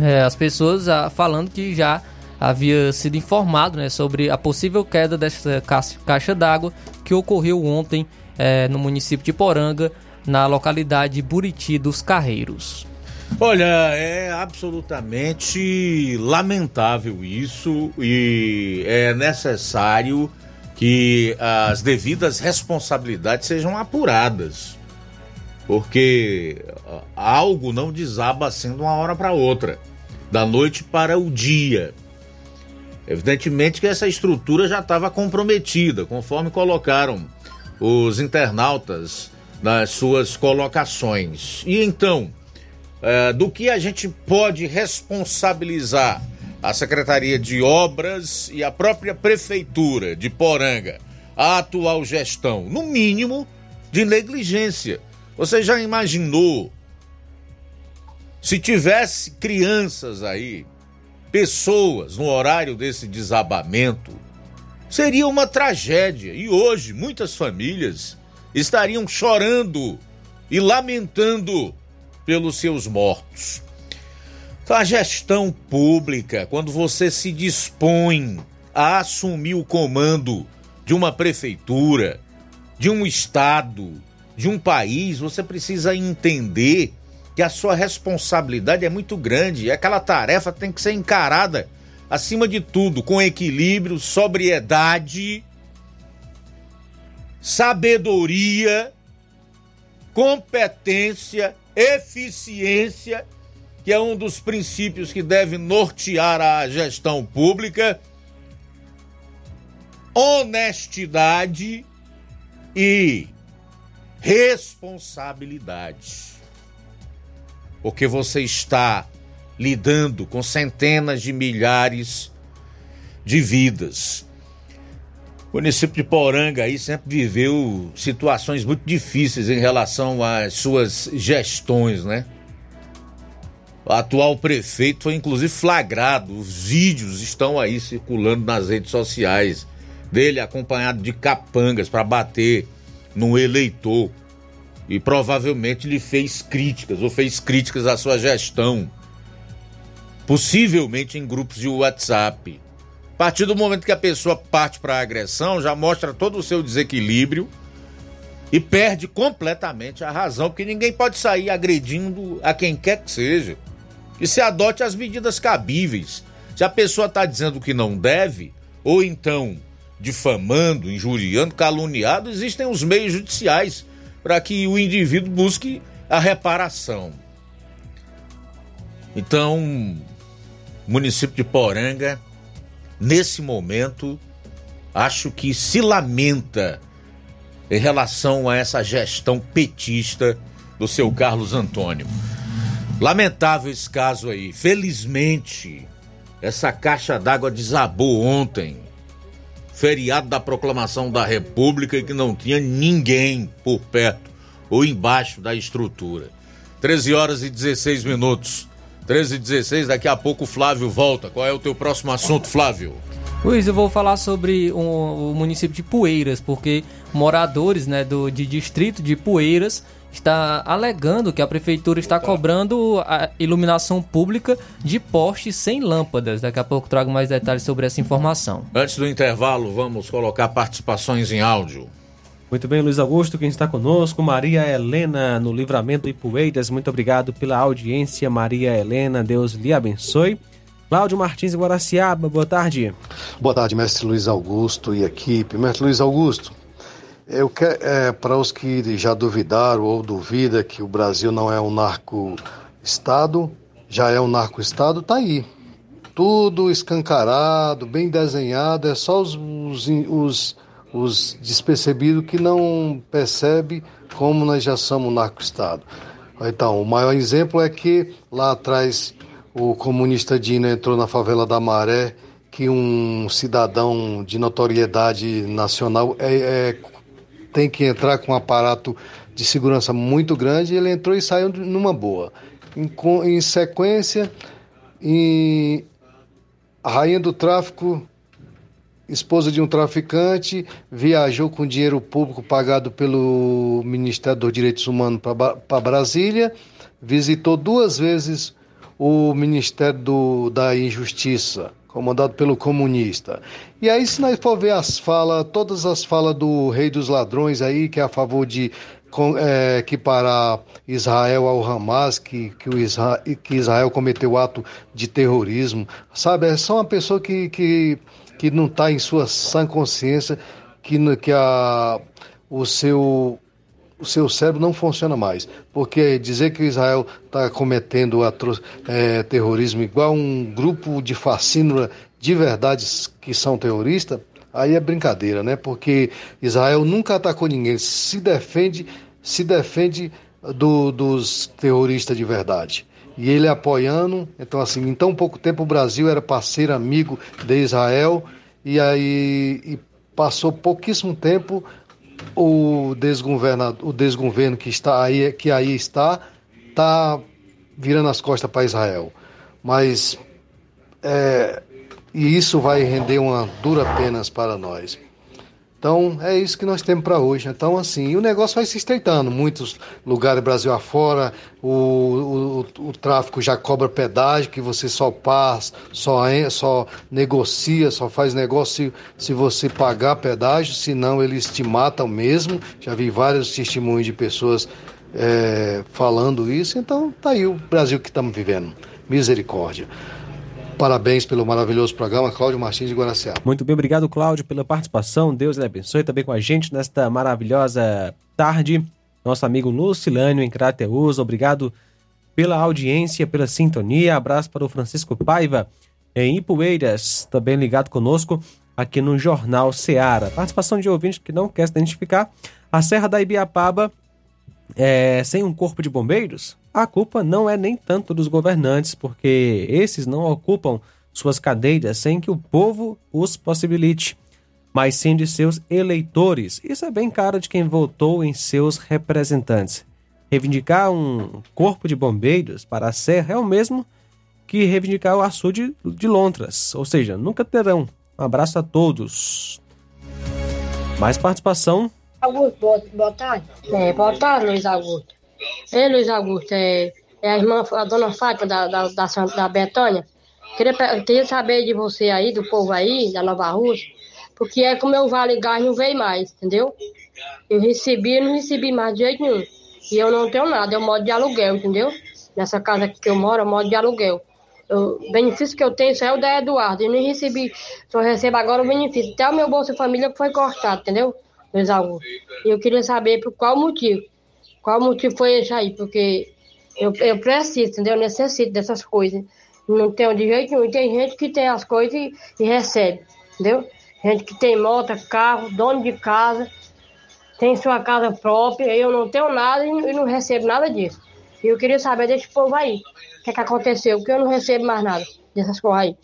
é, as pessoas ah, falando que já havia sido informado né, sobre a possível queda dessa caixa, d'água que ocorreu ontem é, no município de Poranga, na localidade Buriti dos Carreiros. Olha, é absolutamente lamentável isso e é necessário que as devidas responsabilidades sejam apuradas porque algo não desaba assim de uma hora para outra, da noite para o dia. Evidentemente que essa estrutura já estava comprometida, conforme colocaram os internautas nas suas colocações. E então, é, do que a gente pode responsabilizar a Secretaria de Obras e a própria Prefeitura de Poranga, a atual gestão? No mínimo, de negligência você já imaginou se tivesse crianças aí, pessoas no horário desse desabamento? Seria uma tragédia e hoje muitas famílias estariam chorando e lamentando pelos seus mortos. Então, a gestão pública, quando você se dispõe a assumir o comando de uma prefeitura, de um estado, de um país, você precisa entender que a sua responsabilidade é muito grande e aquela tarefa tem que ser encarada, acima de tudo, com equilíbrio, sobriedade, sabedoria, competência, eficiência, que é um dos princípios que deve nortear a gestão pública, honestidade e responsabilidade. Porque você está lidando com centenas de milhares de vidas. O município de Poranga aí sempre viveu situações muito difíceis em relação às suas gestões, né? O atual prefeito foi inclusive flagrado, os vídeos estão aí circulando nas redes sociais dele acompanhado de capangas para bater no eleitor e provavelmente lhe fez críticas ou fez críticas à sua gestão, possivelmente em grupos de WhatsApp. Partir do momento que a pessoa parte para a agressão, já mostra todo o seu desequilíbrio e perde completamente a razão, porque ninguém pode sair agredindo a quem quer que seja. Que se adote as medidas cabíveis. Se a pessoa está dizendo que não deve, ou então difamando, injuriando, caluniado, existem os meios judiciais para que o indivíduo busque a reparação. Então, município de Poranga, nesse momento, acho que se lamenta em relação a essa gestão petista do seu Carlos Antônio. Lamentável esse caso aí. Felizmente, essa caixa d'água desabou ontem feriado da proclamação da República e que não tinha ninguém por perto ou embaixo da estrutura. 13 horas e 16 minutos. 13 e 16, daqui a pouco o Flávio volta. Qual é o teu próximo assunto, Flávio? Luiz, eu vou falar sobre o, o município de Poeiras, porque moradores né, do de distrito de Poeiras está alegando que a prefeitura está cobrando a iluminação pública de postes sem lâmpadas. Daqui a pouco trago mais detalhes sobre essa informação. Antes do intervalo, vamos colocar participações em áudio. Muito bem, Luiz Augusto, quem está conosco, Maria Helena, no Livramento e Poeiras, muito obrigado pela audiência, Maria Helena, Deus lhe abençoe. Cláudio Martins Guaraciaba, boa tarde. Boa tarde, mestre Luiz Augusto e equipe. Mestre Luiz Augusto, eu quero, é, para os que já duvidaram ou duvida que o Brasil não é um narco-estado, já é um narco-estado, tá aí. Tudo escancarado, bem desenhado, é só os, os, os, os despercebidos que não percebe como nós já somos narco-estado. Então, o maior exemplo é que lá atrás o comunista Dino entrou na favela da Maré, que um cidadão de notoriedade nacional é, é, tem que entrar com um aparato de segurança muito grande, ele entrou e saiu numa boa. Em, em sequência, em, a rainha do tráfico, esposa de um traficante, viajou com dinheiro público pagado pelo Ministério dos Direitos Humanos para Brasília, visitou duas vezes o Ministério do, da Injustiça, comandado pelo comunista. E aí, se nós for ver as falas, todas as falas do rei dos ladrões aí, que é a favor de é, equiparar Israel ao Hamas, que, que, o Israel, que Israel cometeu ato de terrorismo, sabe? É só uma pessoa que, que, que não está em sua sã consciência, que, que a, o seu o seu cérebro não funciona mais. Porque dizer que Israel está cometendo é, terrorismo igual um grupo de fascínora de verdades que são terroristas, aí é brincadeira, né? Porque Israel nunca atacou ninguém, se defende, se defende do, dos terroristas de verdade. E ele apoiando, então assim, em tão pouco tempo o Brasil era parceiro, amigo de Israel, e aí e passou pouquíssimo tempo, o desgovernado, o desgoverno que está aí, que aí está, está virando as costas para Israel. Mas é, e isso vai render uma dura penas para nós. Então é isso que nós temos para hoje. Então assim, o negócio vai se estreitando. Muitos lugares Brasil afora, o, o, o tráfico já cobra pedágio, que você só passa, só, só negocia, só faz negócio se, se você pagar pedágio, senão eles te matam mesmo. Já vi vários testemunhos de pessoas é, falando isso. Então tá aí o Brasil que estamos vivendo. Misericórdia. Parabéns pelo maravilhoso programa, Cláudio Martins de Guaraciaba. Muito bem, obrigado, Cláudio, pela participação. Deus lhe abençoe também com a gente nesta maravilhosa tarde. Nosso amigo Lucilânio em Crateus, obrigado pela audiência, pela sintonia. Abraço para o Francisco Paiva em Ipueiras, também ligado conosco aqui no Jornal Seara. Participação de ouvinte que não quer se identificar. A Serra da Ibiapaba é, sem um corpo de bombeiros, a culpa não é nem tanto dos governantes, porque esses não ocupam suas cadeiras sem que o povo os possibilite, mas sim de seus eleitores. Isso é bem cara de quem votou em seus representantes. Reivindicar um corpo de bombeiros para a Serra é o mesmo que reivindicar o açude de Lontras, ou seja, nunca terão. Um abraço a todos. Mais participação Augusto, boa, boa tarde. É, boa tarde, Luiz Augusto. Ei, Luiz Augusto, é, é a irmã, a dona Fátima da, da, da, da Betânia. Queria, queria saber de você aí, do povo aí, da Nova Rússia, porque é como o Vale Gás não veio mais, entendeu? Eu recebi, não recebi mais de jeito nenhum. E eu não tenho nada, eu moro de aluguel, entendeu? Nessa casa aqui que eu moro, eu moro de aluguel. O benefício que eu tenho só é o da Eduardo. Eu nem recebi, só recebo agora o benefício. Até o meu Bolsa Família foi cortado, entendeu? Luiz Augusto. E eu queria saber por qual motivo. Qual motivo foi esse aí? Porque eu, eu preciso, entendeu? Eu necessito dessas coisas. Não tenho de jeito nenhum. Tem gente que tem as coisas e, e recebe, entendeu? Gente que tem moto, carro, dono de casa, tem sua casa própria. Eu não tenho nada e, e não recebo nada disso. E eu queria saber desse povo aí. O que, é que aconteceu? Porque eu não recebo mais nada dessas coisas aí.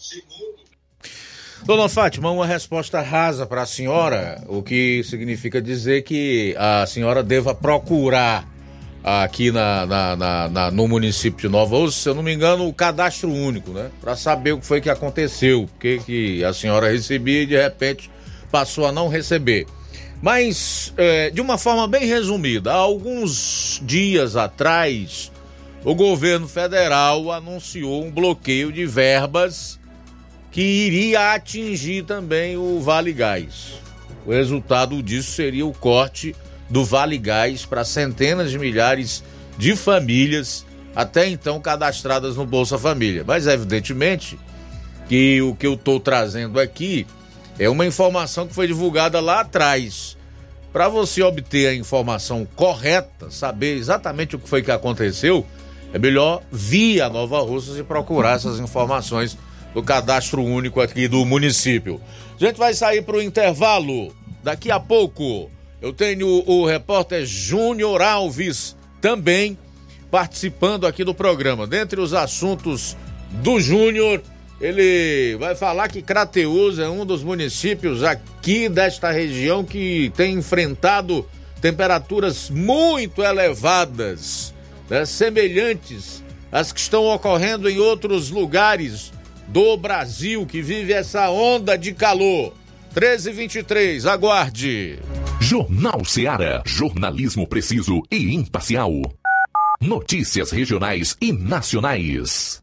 Dona Fátima, uma resposta rasa para a senhora, o que significa dizer que a senhora deva procurar aqui na, na, na, na, no município de Nova Osso, se eu não me engano, o cadastro único, né? Para saber o que foi que aconteceu, o que, que a senhora recebia e de repente passou a não receber. Mas, é, de uma forma bem resumida, há alguns dias atrás, o governo federal anunciou um bloqueio de verbas que iria atingir também o Vale Gás. O resultado disso seria o corte do Vale Gás para centenas de milhares de famílias até então cadastradas no Bolsa Família. Mas evidentemente que o que eu estou trazendo aqui é uma informação que foi divulgada lá atrás. Para você obter a informação correta, saber exatamente o que foi que aconteceu, é melhor vir a Nova Russas e procurar essas informações do cadastro único aqui do município. A gente vai sair para o intervalo. Daqui a pouco eu tenho o repórter Júnior Alves também participando aqui do programa. Dentre os assuntos do Júnior, ele vai falar que Crateus é um dos municípios aqui desta região que tem enfrentado temperaturas muito elevadas, né, semelhantes às que estão ocorrendo em outros lugares do Brasil que vive essa onda de calor. 1323, aguarde. Jornal Seara. Jornalismo preciso e imparcial. Notícias regionais e nacionais.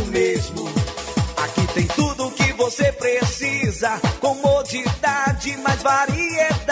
tem tudo o que você precisa. Comodidade, mais variedade.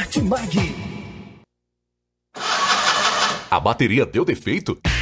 Martimag. A bateria deu defeito?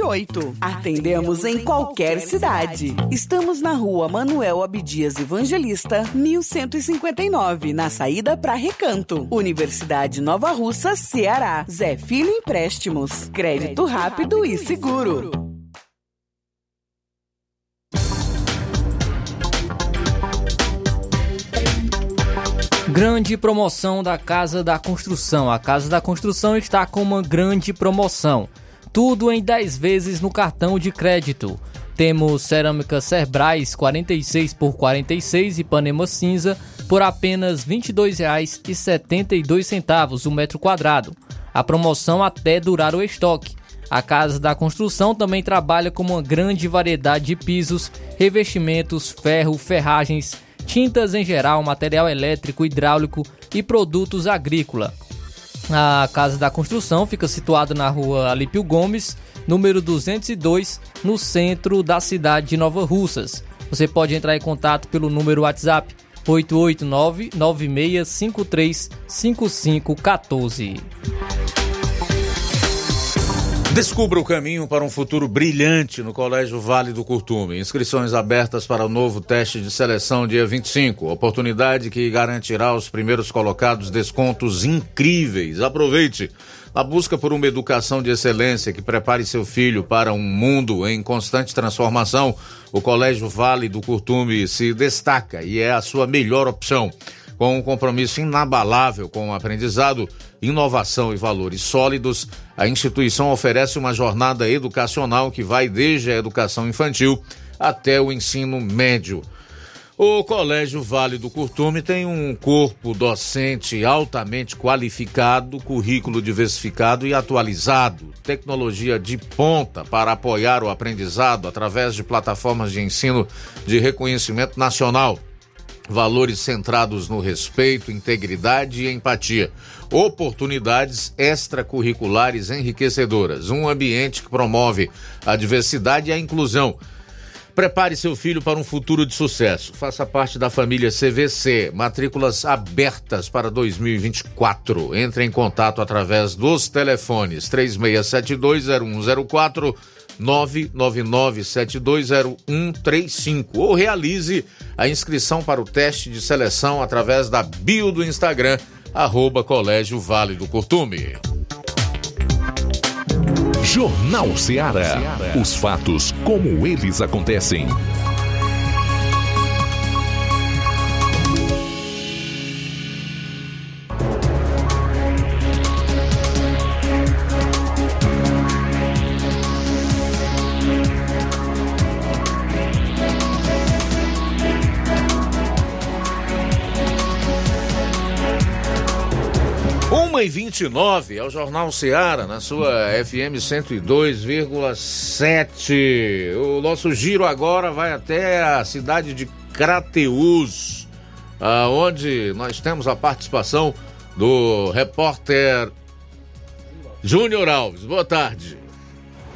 981330698. Atendemos em qualquer cidade. Estamos na rua Manuel Abdias Evangelista, 1159, na saída para Recanto. Universidade Nova Russa, Ceará. Zé Filho Empréstimos. Crédito rápido e seguro. Grande promoção da Casa da Construção. A Casa da Construção está com uma grande promoção. Tudo em 10 vezes no cartão de crédito. Temos cerâmica Cerbrais 46 por 46 e Panema cinza por apenas R$ 22,72 o metro quadrado. A promoção até durar o estoque. A Casa da Construção também trabalha com uma grande variedade de pisos, revestimentos, ferro, ferragens, tintas em geral, material elétrico, hidráulico e produtos agrícola. A Casa da Construção fica situada na rua Alípio Gomes, número 202, no centro da cidade de Nova Russas. Você pode entrar em contato pelo número WhatsApp 889 9653 5514. Descubra o caminho para um futuro brilhante no Colégio Vale do Curtume. Inscrições abertas para o novo teste de seleção dia 25. Oportunidade que garantirá aos primeiros colocados descontos incríveis. Aproveite! A busca por uma educação de excelência que prepare seu filho para um mundo em constante transformação, o Colégio Vale do Curtume se destaca e é a sua melhor opção. Com um compromisso inabalável com o aprendizado, inovação e valores sólidos, a instituição oferece uma jornada educacional que vai desde a educação infantil até o ensino médio. O Colégio Vale do Curtume tem um corpo docente altamente qualificado, currículo diversificado e atualizado, tecnologia de ponta para apoiar o aprendizado através de plataformas de ensino de reconhecimento nacional valores centrados no respeito, integridade e empatia, oportunidades extracurriculares enriquecedoras, um ambiente que promove a diversidade e a inclusão. Prepare seu filho para um futuro de sucesso. Faça parte da família CVC. Matrículas abertas para 2024. Entre em contato através dos telefones 36720104 999720135 ou realize a inscrição para o teste de seleção através da bio do Instagram, arroba Colégio Vale do Curtume. Jornal Ceará. Os fatos como eles acontecem. E 29 é o Jornal Seara, na sua FM 102,7. O nosso giro agora vai até a cidade de Crateús, onde nós temos a participação do repórter Júnior Alves. Boa tarde.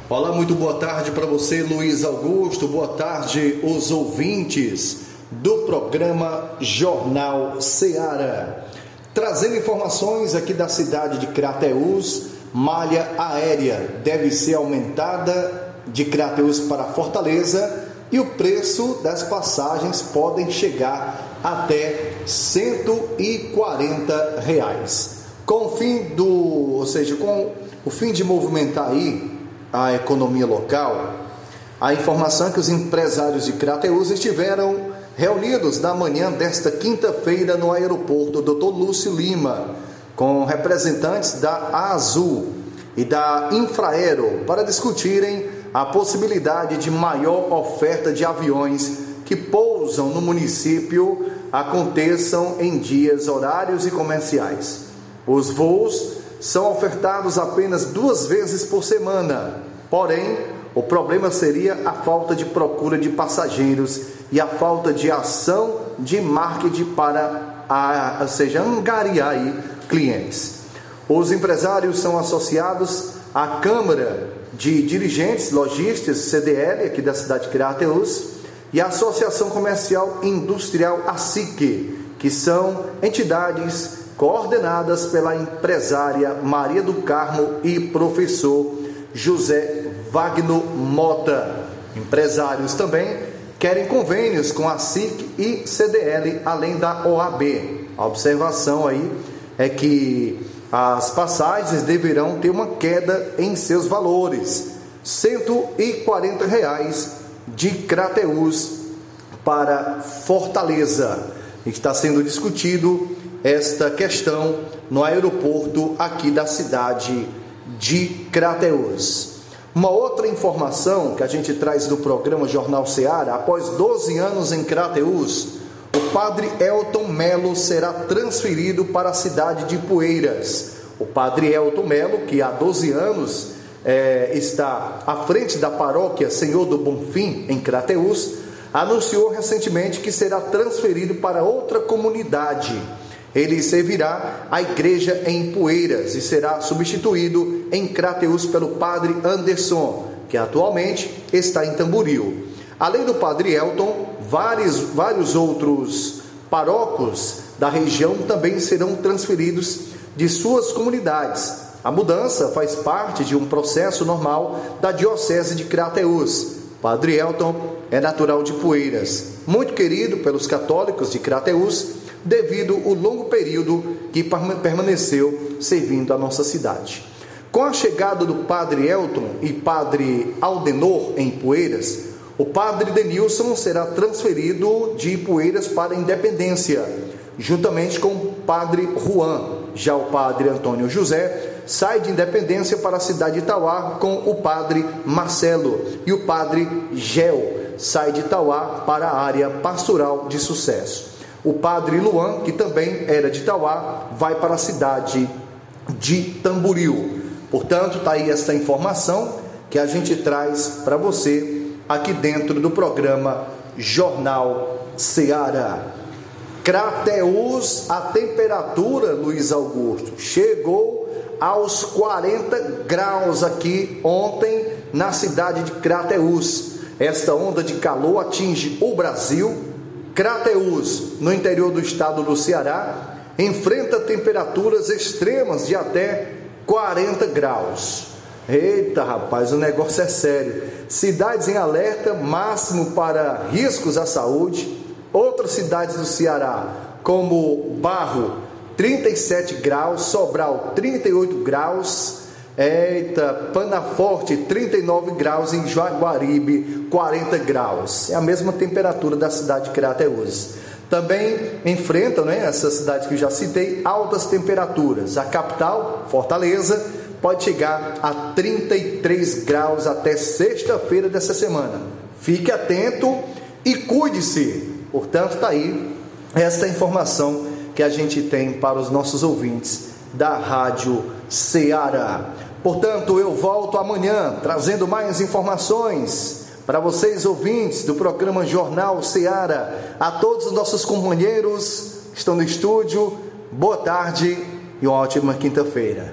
Olá, muito boa tarde para você, Luiz Augusto. Boa tarde, os ouvintes do programa Jornal Seara. Trazendo informações aqui da cidade de Crateús, malha aérea deve ser aumentada de Crateús para Fortaleza e o preço das passagens podem chegar até 140 reais. Com o fim do, ou seja, com o fim de movimentar aí a economia local, a informação é que os empresários de Crateús estiveram reunidos na manhã desta quinta-feira no aeroporto Dr. Lúcio Lima, com representantes da Azul e da Infraero para discutirem a possibilidade de maior oferta de aviões que pousam no município aconteçam em dias horários e comerciais. Os voos são ofertados apenas duas vezes por semana, porém, o problema seria a falta de procura de passageiros e a falta de ação de marketing para, a, ou seja, angariar aí clientes. Os empresários são associados à Câmara de Dirigentes Lojistas, CDL, aqui da cidade de Crateus, e a Associação Comercial Industrial ASIC, que são entidades coordenadas pela empresária Maria do Carmo e professor José Wagner Mota. Empresários também querem convênios com a SIC e CDL, além da OAB. A observação aí é que as passagens deverão ter uma queda em seus valores, 140 reais de Crateús para Fortaleza. Está sendo discutido esta questão no aeroporto aqui da cidade de Crateús. Uma outra informação que a gente traz do programa Jornal Seara, após 12 anos em Crateús, o padre Elton Melo será transferido para a cidade de Poeiras. O padre Elton Melo, que há 12 anos é, está à frente da paróquia Senhor do Bonfim, em Crateús, anunciou recentemente que será transferido para outra comunidade. Ele servirá a igreja em Poeiras e será substituído em Crateús pelo padre Anderson, que atualmente está em Tamboril. Além do padre Elton, vários, vários outros paróquios da região também serão transferidos de suas comunidades. A mudança faz parte de um processo normal da Diocese de Crateús. Padre Elton é natural de Poeiras, muito querido pelos católicos de Crateús, devido ao longo período que permaneceu servindo a nossa cidade. Com a chegada do Padre Elton e Padre Aldenor em Poeiras, o Padre Denilson será transferido de Poeiras para Independência, juntamente com o Padre Juan. Já o Padre Antônio José sai de Independência para a cidade de Itauá com o Padre Marcelo e o Padre Gel sai de Itauá para a área pastoral de sucesso. O Padre Luan, que também era de Itauá, vai para a cidade de Tamboril. Portanto, está aí essa informação que a gente traz para você aqui dentro do programa Jornal Seara. Crateus, a temperatura, Luiz Augusto, chegou aos 40 graus aqui ontem na cidade de Crateus. Esta onda de calor atinge o Brasil. Crateus, no interior do estado do Ceará, enfrenta temperaturas extremas de até 40 graus. Eita, rapaz, o negócio é sério. Cidades em alerta máximo para riscos à saúde. Outras cidades do Ceará, como Barro, 37 graus, Sobral, 38 graus. Eita, Panaforte, 39 graus, em Jaguaribe, 40 graus. É a mesma temperatura da cidade de Crateus. Também enfrentam, né, essa cidade que eu já citei, altas temperaturas. A capital, Fortaleza, pode chegar a 33 graus até sexta-feira dessa semana. Fique atento e cuide-se. Portanto, está aí essa informação que a gente tem para os nossos ouvintes da Rádio Ceará. Portanto, eu volto amanhã trazendo mais informações para vocês ouvintes do programa Jornal Ceará. A todos os nossos companheiros que estão no estúdio, boa tarde e uma ótima quinta-feira.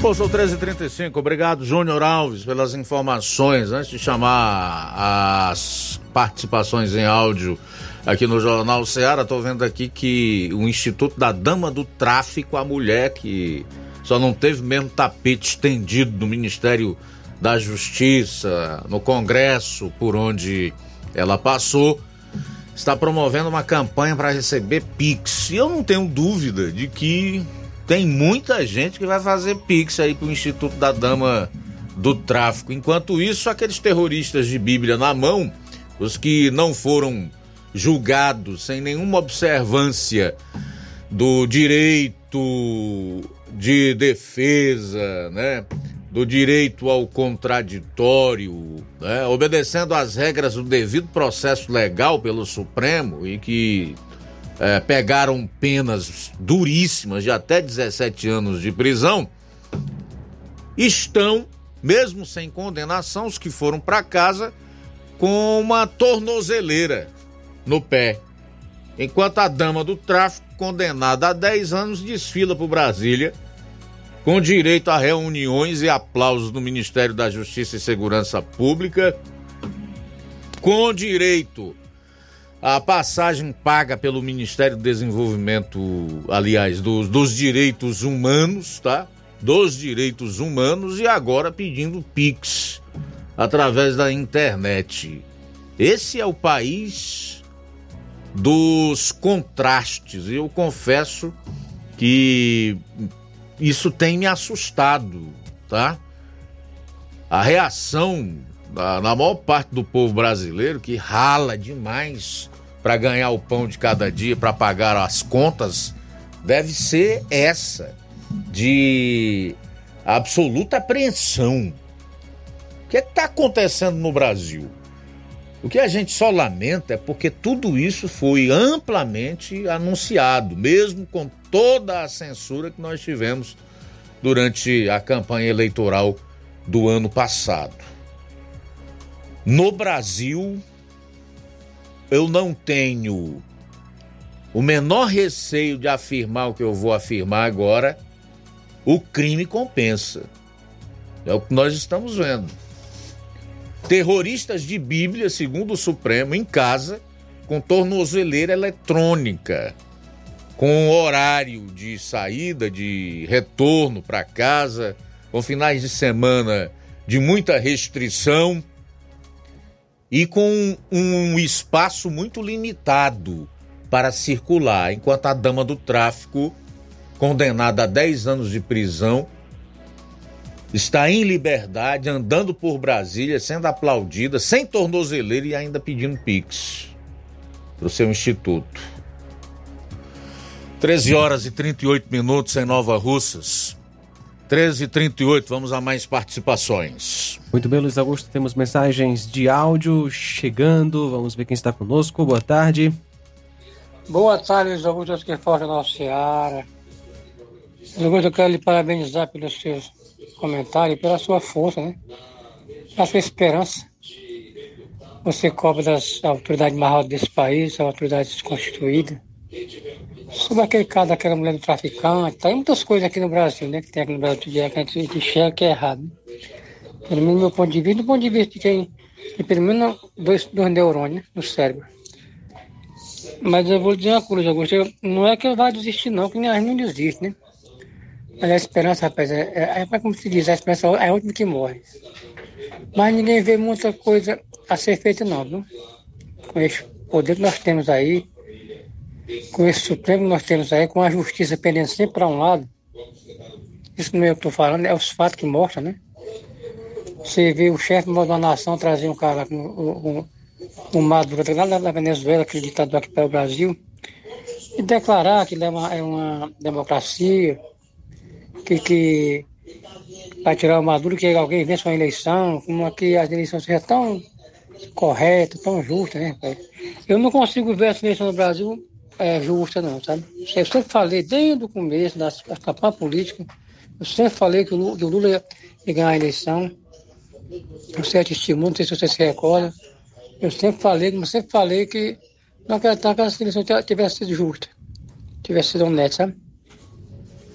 Bom, são 13h35. Obrigado, Júnior Alves, pelas informações. Antes de chamar as participações em áudio aqui no Jornal Ceará, estou vendo aqui que o Instituto da Dama do Tráfico, a mulher que só não teve mesmo tapete estendido no Ministério da Justiça, no Congresso, por onde ela passou, está promovendo uma campanha para receber Pix. E eu não tenho dúvida de que tem muita gente que vai fazer pix aí pro Instituto da Dama do Tráfico. Enquanto isso, aqueles terroristas de Bíblia na mão, os que não foram julgados sem nenhuma observância do direito de defesa, né? Do direito ao contraditório, né? obedecendo às regras do devido processo legal pelo Supremo e que é, pegaram penas duríssimas de até 17 anos de prisão, estão, mesmo sem condenação, os que foram para casa, com uma tornozeleira no pé. Enquanto a dama do tráfico, condenada a 10 anos, desfila por Brasília, com direito a reuniões e aplausos no Ministério da Justiça e Segurança Pública, com direito a passagem paga pelo Ministério do Desenvolvimento, aliás, dos, dos direitos humanos, tá? Dos direitos humanos e agora pedindo Pix através da internet. Esse é o país dos contrastes. Eu confesso que isso tem me assustado, tá? A reação da, na maior parte do povo brasileiro que rala demais para ganhar o pão de cada dia, para pagar as contas, deve ser essa de absoluta apreensão. O que é está acontecendo no Brasil? O que a gente só lamenta é porque tudo isso foi amplamente anunciado, mesmo com toda a censura que nós tivemos durante a campanha eleitoral do ano passado. No Brasil, eu não tenho o menor receio de afirmar o que eu vou afirmar agora. O crime compensa. É o que nós estamos vendo terroristas de Bíblia, segundo o Supremo, em casa, com tornozeleira eletrônica, com horário de saída, de retorno para casa, com finais de semana de muita restrição e com um espaço muito limitado para circular, enquanto a dama do tráfico, condenada a 10 anos de prisão, está em liberdade, andando por Brasília, sendo aplaudida, sem tornozeleira e ainda pedindo pix para o seu instituto. 13 horas e 38 minutos em Nova Russas. 13 e 38 vamos a mais participações. Muito bem, Luiz Augusto, temos mensagens de áudio chegando. Vamos ver quem está conosco. Boa tarde. Boa tarde, Luiz Augusto, que fala da nossa Seara. Luiz Augusto, eu quero lhe parabenizar pelos seus comentário pela sua força, né? Pela sua esperança. Você cobra das autoridades mais altas desse país, as autoridades constituídas, sobre aquele caso daquela mulher do traficante. Tem muitas coisas aqui no Brasil, né? Que tem aqui no Brasil que a gente enxerga que é errado. Né? Pelo menos do meu ponto de vista, do ponto de vista de quem tem pelo menos dois, dois neurônios no cérebro. Mas eu vou dizer uma coisa, Augusto, não é que eu vá desistir não, que gente não desiste, né? Mas a esperança, rapaz, é, é, é como se diz, a esperança é a última que morre. Mas ninguém vê muita coisa a ser feita não, viu? Com esse poder que nós temos aí, com esse Supremo nós temos aí, com a justiça pendendo sempre para um lado, isso não é o que eu estou falando, é os fatos que mostram, né? Você vê o chefe da nação trazer um cara com o, o Maduro, lá da Venezuela, aquele ditador aqui para o Brasil, e declarar que é uma, é uma democracia, que, que para tirar o Maduro, que alguém vença uma eleição, como que as eleições sejam tão corretas, tão justas, né? Eu não consigo ver essa eleição no Brasil é, justa, não, sabe? Eu sempre falei, desde o começo da campanha política, eu sempre falei que o Lula, que o Lula ia, ia ganhar a eleição. Você assistiu muito, não sei se você se recorda. Eu sempre falei, eu sempre falei que não acreditava que essa eleição tivesse sido justa, tivesse sido honesta, sabe?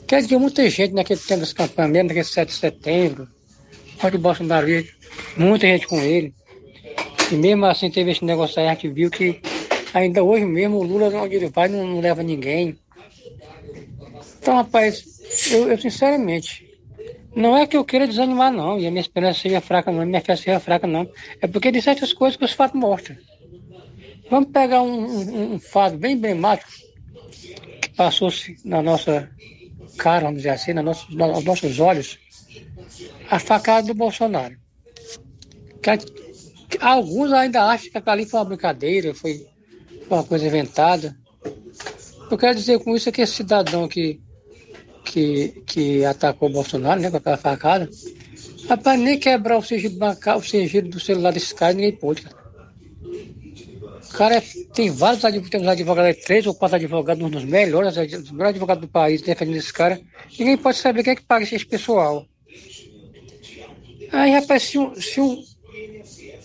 Quer dizer, muita gente naquele tempo das campanhas, mesmo naquele 7 de setembro, onde Bolsonaro muita gente com ele. E mesmo assim teve esse negócio aí, a gente viu que ainda hoje mesmo o Lula, onde ele vai, não, não leva ninguém. Então, rapaz, eu, eu, sinceramente, não é que eu queira desanimar, não, e a minha esperança seja fraca, não, a minha fé seja fraca, não. É porque de certas coisas que os fatos mostram. Vamos pegar um, um, um fato bem emblemático que passou-se na nossa cara, vamos dizer assim, nos nossos, aos nossos olhos, a facada do Bolsonaro. Que, que alguns ainda acham que ali foi uma brincadeira, foi uma coisa inventada. Eu quero dizer com isso que esse cidadão que, que, que atacou o Bolsonaro, né, com aquela facada, rapaz, nem quebrar o sigilo o sigilo do celular desse cara, ninguém pôde, cara. O cara tem vários advogados, temos advogados, três ou quatro advogados, um dos melhores, os melhores advogados do país defendendo esse cara. Ninguém pode saber quem é que paga esse pessoal. Aí, rapaz, se um, se um,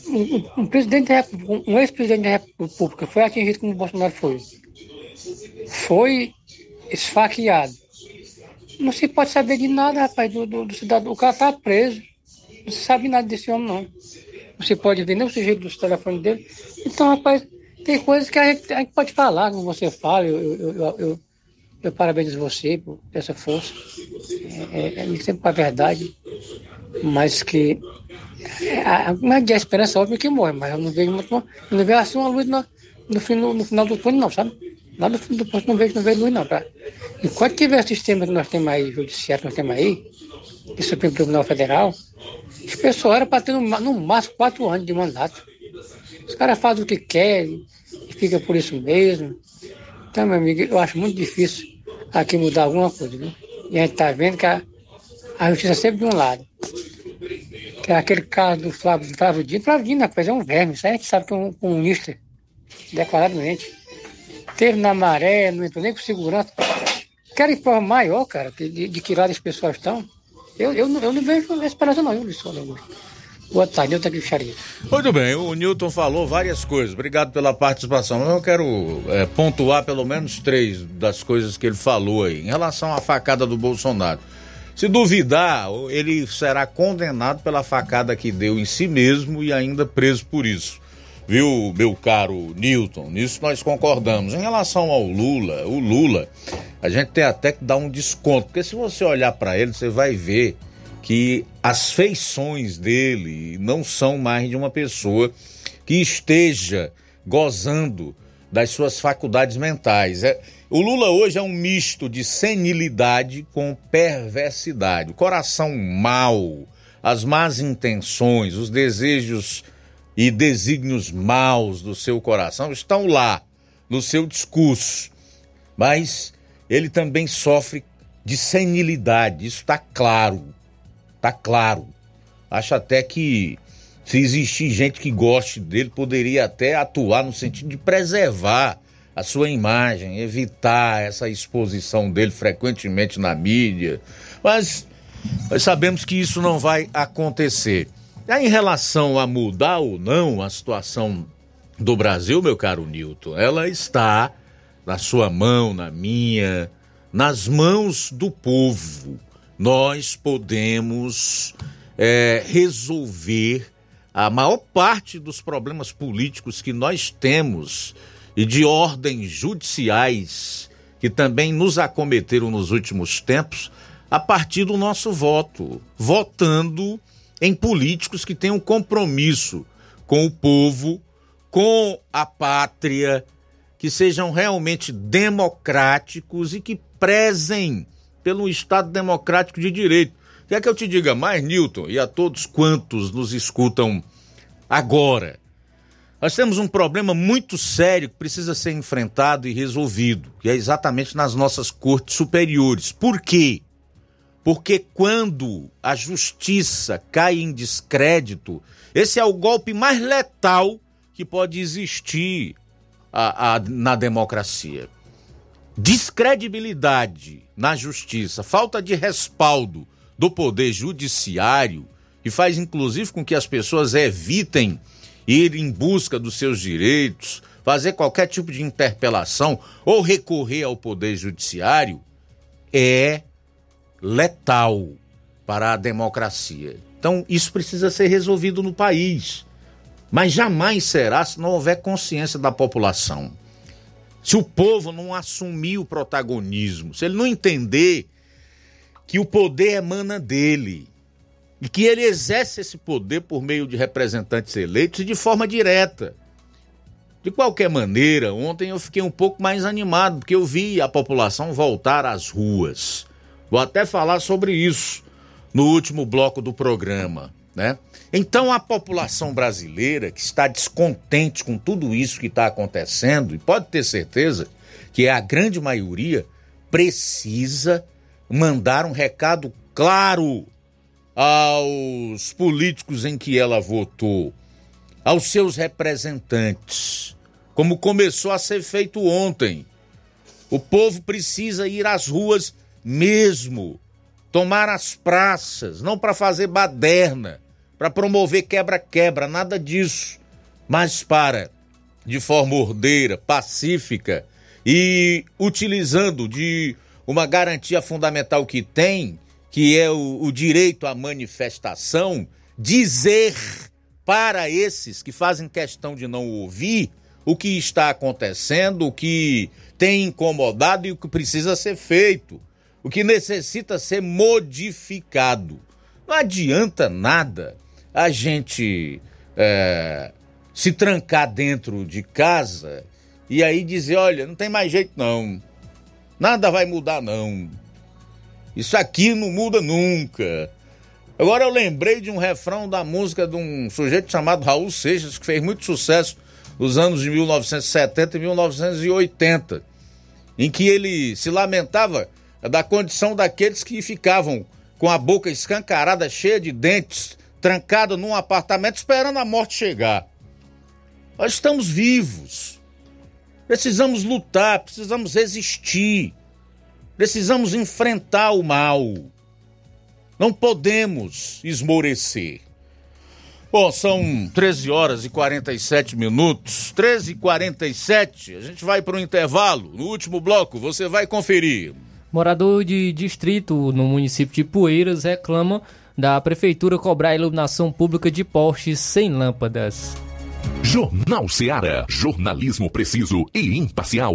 um, presidente da um ex-presidente da República foi atingido como Bolsonaro foi, foi esfaqueado. Não se pode saber de nada, rapaz, do, do, do cidadão. O cara tá preso. Não se sabe nada desse homem, não. Não se pode ver nem o sigilo dos telefones dele. Então, rapaz, tem coisas que a gente, a gente pode falar, como você fala, eu, eu, eu, eu, eu parabenizo você por essa força. É, é, é sempre a verdade, mas que é, é de esperança óbvio que morre, mas eu não vejo muito, não vejo assim uma luz no, no, no, no final do túnel, não, sabe? Lá no fim do posto não vejo, não vejo luz, não. Pra... Enquanto tiver o sistema que nós temos aí, judiciário que nós temos aí, o Supremo Tribunal Federal, as pessoas eram para ter no, no máximo quatro anos de mandato. Os caras fazem o que querem e fica por isso mesmo. Então, meu amigo, eu acho muito difícil aqui mudar alguma coisa, viu? E a gente está vendo que a, a justiça sempre de um lado. Que é aquele caso do Flávio, Flávio Dino. Flávio Dino, rapaz, é um verme. Isso aí a gente sabe que é um comunista, declaradamente. Teve na maré, não entrou nem com segurança. Querem prova maior, cara, de, de que lado as pessoas estão. Eu, eu, eu não vejo esperança não, Luiz Augusto. Boa tarde, Nilton Guicharia. Muito bem, o Newton falou várias coisas. Obrigado pela participação. Mas eu quero é, pontuar pelo menos três das coisas que ele falou aí. Em relação à facada do Bolsonaro. Se duvidar, ele será condenado pela facada que deu em si mesmo e ainda preso por isso. Viu, meu caro Newton? Nisso nós concordamos. Em relação ao Lula, o Lula, a gente tem até que dar um desconto, porque se você olhar para ele, você vai ver que as feições dele não são mais de uma pessoa que esteja gozando das suas faculdades mentais. É, o Lula hoje é um misto de senilidade com perversidade. O coração mau, as más intenções, os desejos e desígnios maus do seu coração estão lá no seu discurso. Mas ele também sofre de senilidade, isso está claro. Tá claro. Acho até que se existir gente que goste dele, poderia até atuar no sentido de preservar a sua imagem, evitar essa exposição dele frequentemente na mídia. Mas nós sabemos que isso não vai acontecer. Aí, em relação a mudar ou não a situação do Brasil, meu caro Newton, ela está na sua mão, na minha, nas mãos do povo nós podemos é, resolver a maior parte dos problemas políticos que nós temos e de ordens judiciais que também nos acometeram nos últimos tempos a partir do nosso voto, votando em políticos que tenham compromisso com o povo, com a pátria, que sejam realmente democráticos e que prezem pelo Estado democrático de direito. Quer que eu te diga mais, Newton, e a todos quantos nos escutam agora? Nós temos um problema muito sério que precisa ser enfrentado e resolvido, que é exatamente nas nossas cortes superiores. Por quê? Porque quando a justiça cai em descrédito, esse é o golpe mais letal que pode existir a, a, na democracia. Descredibilidade na justiça, falta de respaldo do poder judiciário, que faz inclusive com que as pessoas evitem ir em busca dos seus direitos, fazer qualquer tipo de interpelação ou recorrer ao poder judiciário, é letal para a democracia. Então, isso precisa ser resolvido no país. Mas jamais será se não houver consciência da população se o povo não assumir o protagonismo, se ele não entender que o poder emana dele que ele exerce esse poder por meio de representantes eleitos e de forma direta. De qualquer maneira, ontem eu fiquei um pouco mais animado porque eu vi a população voltar às ruas. Vou até falar sobre isso no último bloco do programa, né? Então a população brasileira que está descontente com tudo isso que está acontecendo, e pode ter certeza que a grande maioria, precisa mandar um recado claro aos políticos em que ela votou, aos seus representantes, como começou a ser feito ontem. O povo precisa ir às ruas mesmo, tomar as praças, não para fazer baderna, para promover quebra-quebra, nada disso, mas para, de forma ordeira, pacífica e utilizando de uma garantia fundamental que tem, que é o, o direito à manifestação, dizer para esses que fazem questão de não ouvir o que está acontecendo, o que tem incomodado e o que precisa ser feito, o que necessita ser modificado. Não adianta nada a gente é, se trancar dentro de casa e aí dizer: olha, não tem mais jeito não, nada vai mudar não, isso aqui não muda nunca. Agora eu lembrei de um refrão da música de um sujeito chamado Raul Seixas, que fez muito sucesso nos anos de 1970 e 1980, em que ele se lamentava da condição daqueles que ficavam com a boca escancarada, cheia de dentes, trancado num apartamento esperando a morte chegar. Nós estamos vivos. Precisamos lutar, precisamos resistir. Precisamos enfrentar o mal. Não podemos esmorecer. Bom, são 13 horas e 47 minutos. 13 e 47. A gente vai para o intervalo. No último bloco, você vai conferir. Morador de distrito no município de Poeiras reclama da prefeitura cobrar iluminação pública de postes sem lâmpadas. Jornal Seara. Jornalismo preciso e imparcial.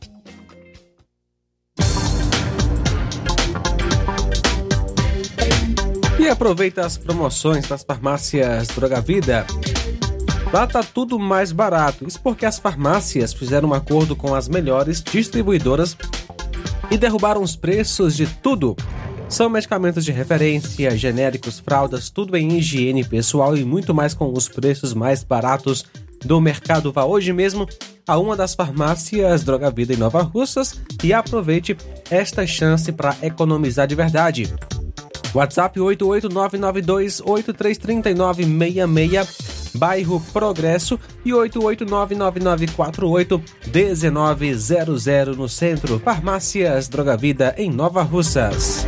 E aproveita as promoções das farmácias Droga Vida. Lá tá tudo mais barato. Isso porque as farmácias fizeram um acordo com as melhores distribuidoras e derrubaram os preços de tudo. São medicamentos de referência, genéricos, fraldas, tudo em higiene pessoal e muito mais com os preços mais baratos do mercado. Vá hoje mesmo a uma das farmácias Droga Vida em Nova Russas e aproveite esta chance para economizar de verdade. WhatsApp 88992833966, bairro Progresso e 88999481900 no centro. Farmácias Droga Vida em Nova Russas.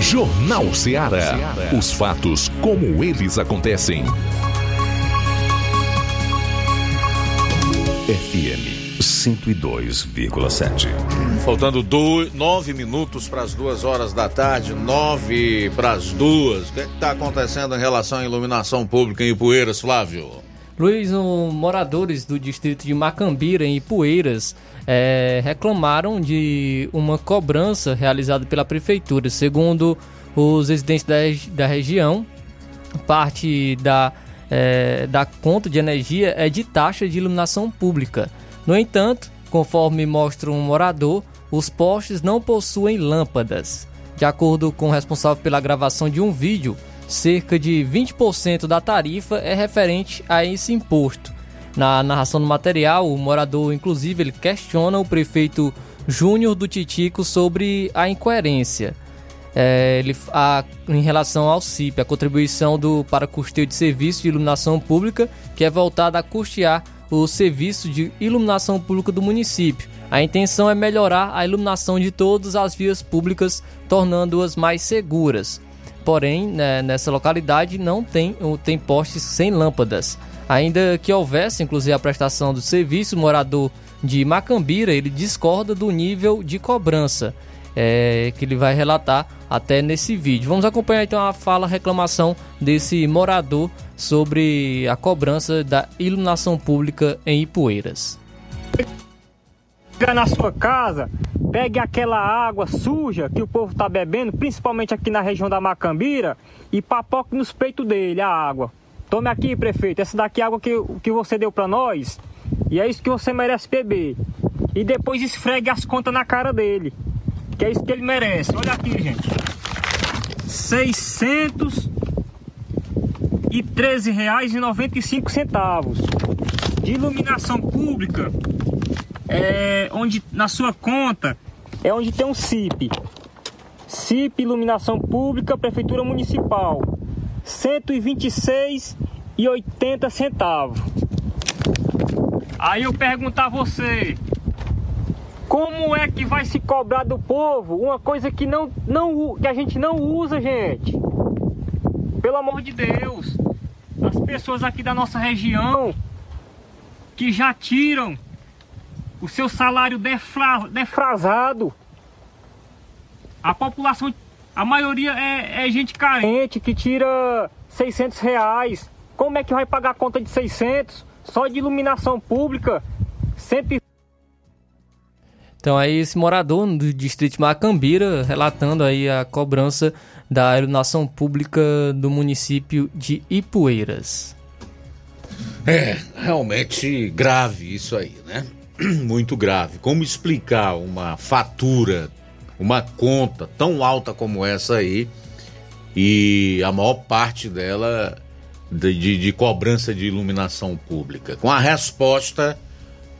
Jornal Seara. Os fatos como eles acontecem. FM 102,7. Faltando do, nove minutos para as duas horas da tarde, nove para as duas. O que está acontecendo em relação à iluminação pública em Ipueiras, Flávio? Luiz, um, moradores do distrito de Macambira, em Ipueiras, é, reclamaram de uma cobrança realizada pela prefeitura. Segundo os residentes da, da região, parte da, é, da conta de energia é de taxa de iluminação pública. No entanto, conforme mostra um morador, os postes não possuem lâmpadas. De acordo com o responsável pela gravação de um vídeo, cerca de 20% da tarifa é referente a esse imposto. Na narração do material, o morador, inclusive, ele questiona o prefeito Júnior do Titico sobre a incoerência. é, ele, a, em relação ao CIP, a contribuição do, para custeio de serviço de iluminação pública, que é voltada a custear o serviço de iluminação pública do município. A intenção é melhorar a iluminação de todas as vias públicas, tornando-as mais seguras. Porém, né, nessa localidade não tem, tem postes sem lâmpadas. Ainda que houvesse, inclusive, a prestação do serviço, o morador de Macambira ele discorda do nível de cobrança é, que ele vai relatar até nesse vídeo. Vamos acompanhar então a fala, a reclamação desse morador sobre a cobrança da iluminação pública em Ipueiras. Chega na sua casa, pegue aquela água suja que o povo está bebendo, principalmente aqui na região da Macambira, e papoque nos peitos dele a água. Tome aqui, prefeito, essa daqui é a água que, que você deu para nós, e é isso que você merece beber. E depois esfregue as contas na cara dele, que é isso que ele merece. Olha aqui, gente. 613 reais e 95 centavos de iluminação pública é onde na sua conta é onde tem um CIP. CIP Iluminação Pública, Prefeitura Municipal. 126,80 centavos. Aí eu pergunto a você, como é que vai se cobrar do povo uma coisa que não, não que a gente não usa, gente? Pelo amor de Deus. As pessoas aqui da nossa região que já tiram o seu salário defra, defrasado. A população, a maioria é, é, gente carente que tira 600 reais. Como é que vai pagar a conta de 600? Só de iluminação pública, 100 então aí esse morador do distrito Macambira relatando aí a cobrança da iluminação pública do município de Ipueiras. É, realmente grave isso aí, né? muito grave. Como explicar uma fatura, uma conta tão alta como essa aí e a maior parte dela de, de, de cobrança de iluminação pública? Com a resposta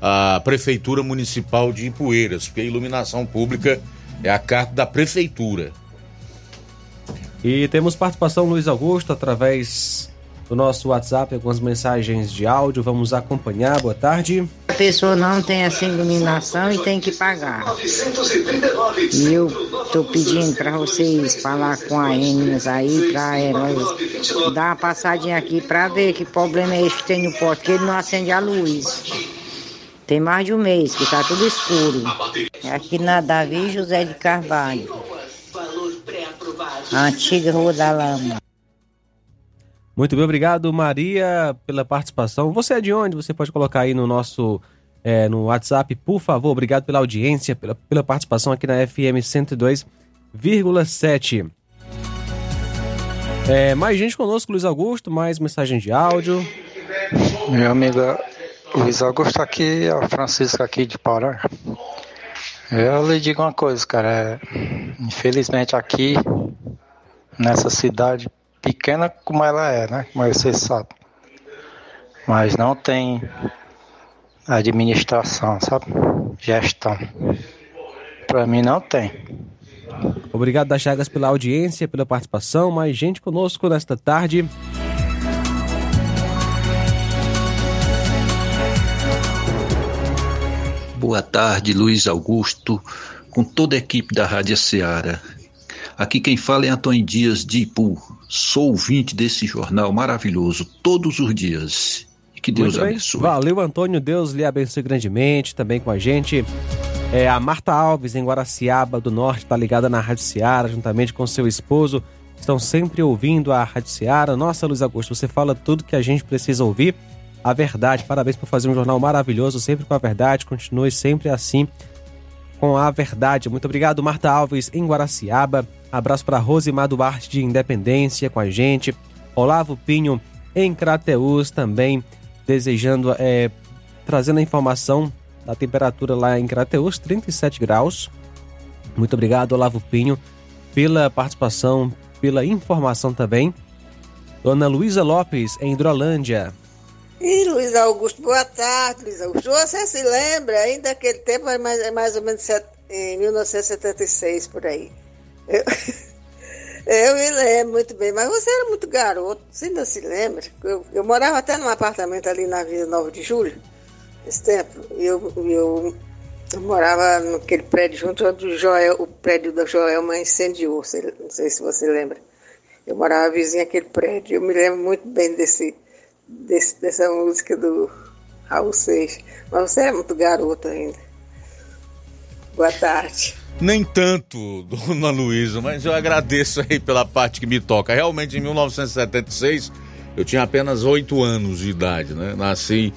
a Prefeitura Municipal de Ipueiras, porque a iluminação pública é a carta da Prefeitura. E temos participação Luiz Augusto através do nosso WhatsApp, algumas mensagens de áudio. Vamos acompanhar. Boa tarde. A pessoa não tem essa iluminação e tem que pagar. E eu estou pedindo para vocês falar com a Enes aí, para elas dar uma passadinha aqui para ver que problema é esse que tem no poste, que ele não acende a luz. Tem mais de um mês que está tudo escuro. É aqui na Davi José de Carvalho. A antiga Rua da Lama. Muito bem, obrigado Maria pela participação. Você é de onde? Você pode colocar aí no nosso é, no WhatsApp, por favor. Obrigado pela audiência, pela, pela participação aqui na FM 102,7. É, mais gente conosco, Luiz Augusto, mais mensagem de áudio. Meu amigo Luiz Augusto aqui, é o Francisco aqui de Pará. Eu lhe digo uma coisa, cara. É, infelizmente aqui, nessa cidade, pequena como ela é, né? Como você sabe. Mas não tem administração, sabe? Gestão. Para mim não tem. Obrigado das Chagas pela audiência, pela participação. Mais gente conosco nesta tarde. Boa tarde, Luiz Augusto, com toda a equipe da Rádio Ceará. Aqui quem fala é Antônio Dias de Ipu. Sou ouvinte desse jornal maravilhoso todos os dias. Que Deus abençoe. Valeu, Antônio. Deus lhe abençoe grandemente. Também com a gente. É, a Marta Alves, em Guaraciaba do Norte, está ligada na Rádio Seara, juntamente com seu esposo. Estão sempre ouvindo a Rádio Seara. Nossa, Luiz Augusto, você fala tudo que a gente precisa ouvir. A verdade. Parabéns por fazer um jornal maravilhoso, sempre com a verdade. Continue sempre assim, com a verdade. Muito obrigado, Marta Alves, em Guaraciaba. Abraço para Rosimar Duarte de Independência com a gente. Olavo Pinho em Crateus também, desejando, é, trazendo a informação da temperatura lá em Crateus, 37 graus. Muito obrigado, Olavo Pinho, pela participação, pela informação também. Dona Luísa Lopes, em Hidrolândia. E Luiz Augusto, boa tarde, Luiz Augusto. Você se lembra ainda daquele tempo, é mais, é mais ou menos em 1976, por aí. Eu, Eu me lembro muito bem, mas você era muito garoto, você ainda se lembra? Eu, eu morava até num apartamento ali na Vila 9 de Julho, esse tempo, eu, eu, eu morava naquele prédio junto onde o, Joel, o prédio da Joelma incendiou, não sei se você lembra. Eu morava vizinho àquele prédio, eu me lembro muito bem desse, desse, dessa música do Raul Seixas. Mas você é muito garoto ainda. Boa tarde. Nem tanto, dona Luísa, mas eu agradeço aí pela parte que me toca. Realmente, em 1976, eu tinha apenas oito anos de idade, né? Nasci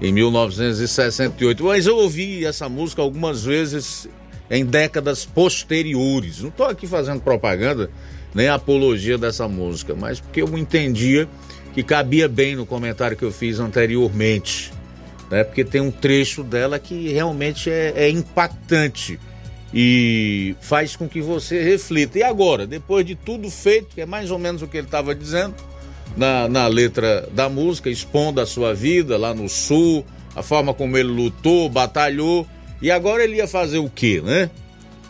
em 1968. Mas eu ouvi essa música algumas vezes em décadas posteriores. Não estou aqui fazendo propaganda nem apologia dessa música, mas porque eu entendia que cabia bem no comentário que eu fiz anteriormente, né? Porque tem um trecho dela que realmente é, é impactante e faz com que você reflita. E agora, depois de tudo feito, que é mais ou menos o que ele estava dizendo na, na letra da música, expondo a sua vida lá no sul, a forma como ele lutou, batalhou, e agora ele ia fazer o quê, né?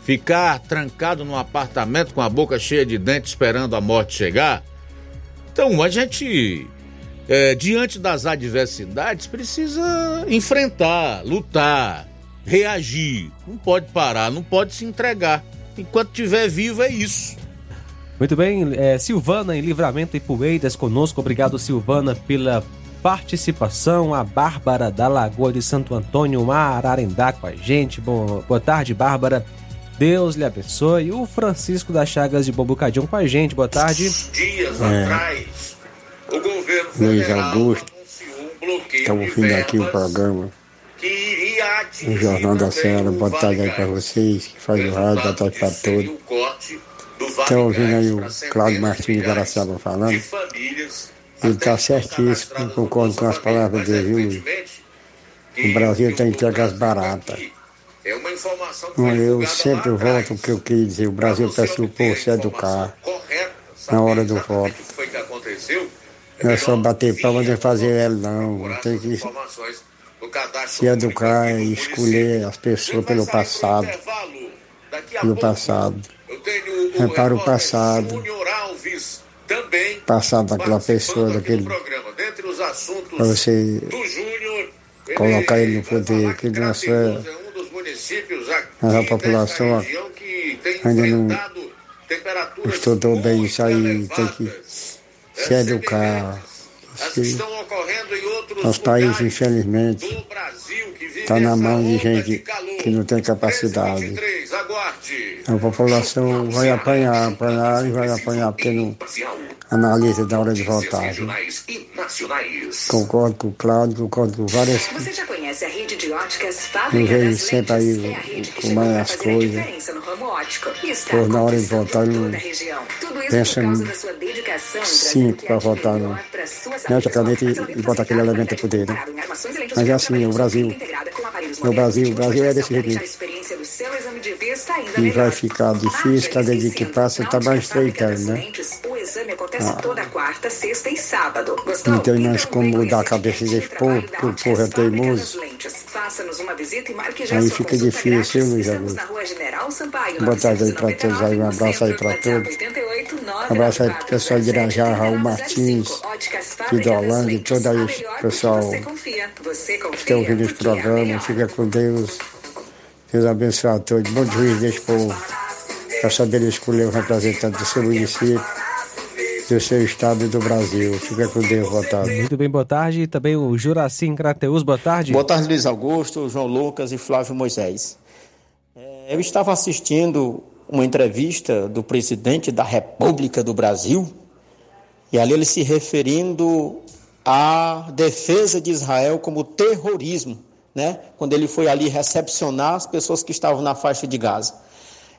Ficar trancado num apartamento com a boca cheia de dentes esperando a morte chegar? Então, a gente, é, diante das adversidades, precisa enfrentar, lutar, reagir. Não pode parar, não pode se entregar. Enquanto estiver vivo, é isso. Muito bem, é, Silvana em Livramento e Poeiras conosco. Obrigado, Silvana, pela participação. A Bárbara da Lagoa de Santo Antônio, Ararendá, com a gente. Boa, boa tarde, Bárbara. Deus lhe abençoe. O Francisco das Chagas de Bombucadinho com a gente. Boa tarde. Dias é. atrás, o governo Luiz Augusto. Estamos ouvindo aqui o programa. O Jornal da Senhora, boa tarde aí para vocês, que faz o rádio, boa tarde para todos. Estão ouvindo aí o Cláudio Martins de Garacaba falando. Ele está certíssimo, concordo com as palavras dele, viu? O Brasil está entregue as baratas. É uma informação Eu sempre volto o que eu quis dizer. O Brasil precisa o povo se educar na hora do voto. Não é só bater palma de fazer ela, não. Tem que se educar e escolher as pessoas pelo passado. Pelo passado. É para o passado. Passado daquela pessoa, daquele. Para você colocar ele no poder, que não é mas a população ainda não estudou bem isso aí, tem que se educar. Se, nosso país, infelizmente, está na mão de gente que não tem capacidade. A população vai apanhar, apanhar e vai apanhar, porque não analisa da hora de votar. Concordo com o Cláudio, concordo com várias. Você já conhece a rede de óticas vejo sempre aí como é as coisas. Por na hora de votar, não pensa em cinco para votar. Não, não caneta e botar aquele elemento poder. Né? Mas é assim, o Brasil. No Brasil, o Brasil é desse jeito. E vai ficar difícil, cada dia que passa está mais estreitando, né? Acontece ah. toda quarta, sexta e sábado. Gostou? Não tem mais como mudar a cabeça desse povo, porque o povo é teimoso. Aí fica difícil, Luiz Augusto. Boa tarde aí para todos aí, um abraço aí para todos. Um abraço aí pro pessoal de Irajá, Raul Martins, de Dolândia, e todo aí o pessoal que está ouvindo esse programa. Fica com Deus. Deus abençoe a todos. Bom juízo desse povo. Para saber escolher o representante do seu município do seu estado e do Brasil. Fica com Deus, boa tarde. Muito bem, boa tarde. E também o Juracim Crateus, boa tarde. Boa tarde, Luiz Augusto, João Lucas e Flávio Moisés. É, eu estava assistindo uma entrevista do presidente da República do Brasil, e ali ele se referindo à defesa de Israel como terrorismo, né? Quando ele foi ali recepcionar as pessoas que estavam na faixa de Gaza.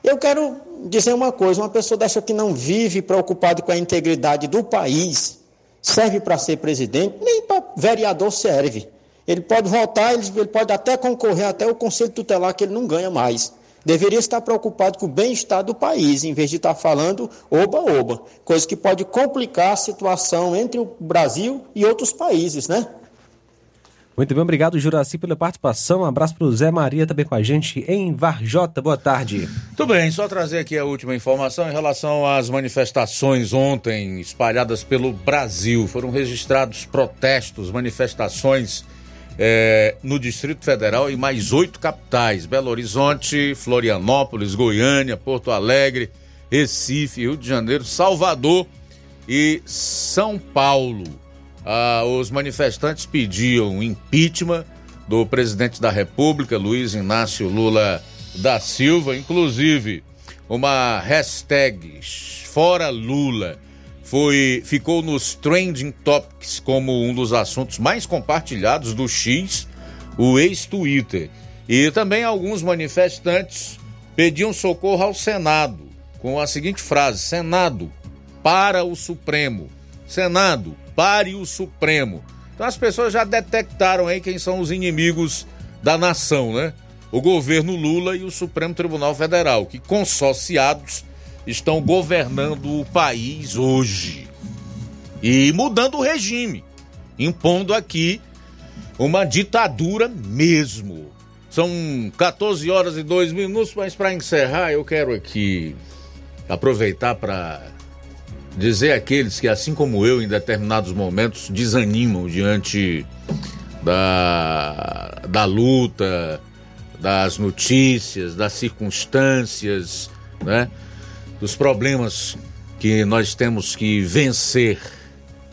Eu quero dizer uma coisa: uma pessoa dessa que não vive preocupada com a integridade do país, serve para ser presidente, nem para vereador serve. Ele pode votar, ele pode até concorrer até o conselho tutelar que ele não ganha mais. Deveria estar preocupado com o bem-estar do país, em vez de estar falando oba-oba, coisa que pode complicar a situação entre o Brasil e outros países, né? Muito bem, obrigado, Juraci, pela participação. Um abraço para o Zé Maria também com a gente em Varjota. Boa tarde. Tudo bem, só trazer aqui a última informação em relação às manifestações ontem espalhadas pelo Brasil. Foram registrados protestos, manifestações eh, no Distrito Federal e mais oito capitais: Belo Horizonte, Florianópolis, Goiânia, Porto Alegre, Recife, Rio de Janeiro, Salvador e São Paulo. Ah, os manifestantes pediam impeachment do presidente da República, Luiz Inácio Lula da Silva, inclusive uma hashtag Fora Lula foi ficou nos trending topics como um dos assuntos mais compartilhados do X, o ex-Twitter. E também alguns manifestantes pediam socorro ao Senado com a seguinte frase: Senado, para o Supremo. Senado, pare o Supremo. Então as pessoas já detectaram aí quem são os inimigos da nação, né? O governo Lula e o Supremo Tribunal Federal, que consociados estão governando o país hoje. E mudando o regime, impondo aqui uma ditadura mesmo. São 14 horas e 2 minutos, mas para encerrar, eu quero aqui aproveitar para dizer àqueles que, assim como eu, em determinados momentos desanimam diante da, da luta, das notícias, das circunstâncias, né? dos problemas que nós temos que vencer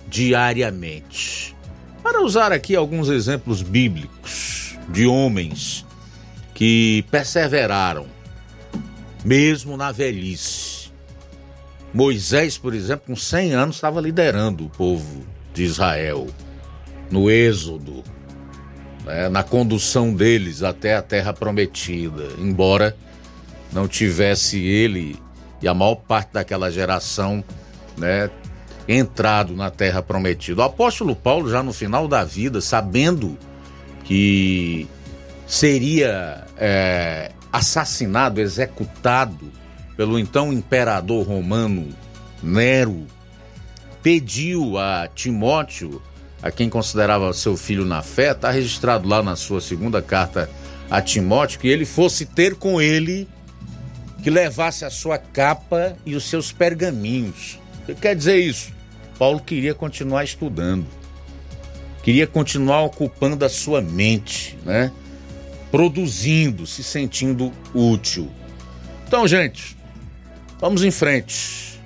diariamente. Para usar aqui alguns exemplos bíblicos de homens que perseveraram, mesmo na velhice. Moisés, por exemplo, com 100 anos, estava liderando o povo de Israel no Êxodo, né, na condução deles até a terra prometida, embora não tivesse ele e a maior parte daquela geração, né, entrado na terra prometida. O apóstolo Paulo, já no final da vida, sabendo que seria é, assassinado, executado pelo então imperador romano Nero, pediu a Timóteo, a quem considerava seu filho na fé, está registrado lá na sua segunda carta a Timóteo, que ele fosse ter com ele, que levasse a sua capa e os seus pergaminhos. O que quer dizer isso? Paulo queria continuar estudando, queria continuar ocupando a sua mente, né? Produzindo, se sentindo útil. Então, gente, vamos em frente.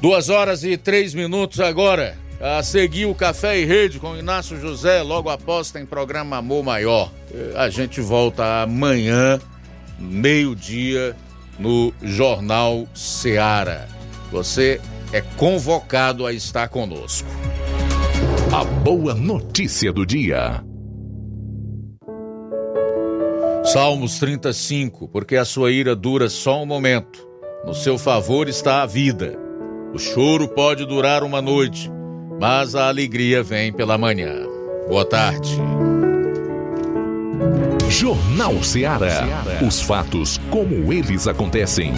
Duas horas e três minutos agora. A seguir o Café e Rede com Inácio José, logo após tem programa Amor Maior. A gente volta amanhã, meio-dia, no Jornal Seara. Você é convocado a estar conosco. A boa notícia do dia. Salmos 35, porque a sua ira dura só um momento. No seu favor está a vida. O choro pode durar uma noite, mas a alegria vem pela manhã. Boa tarde. Jornal Ceará. Os fatos como eles acontecem.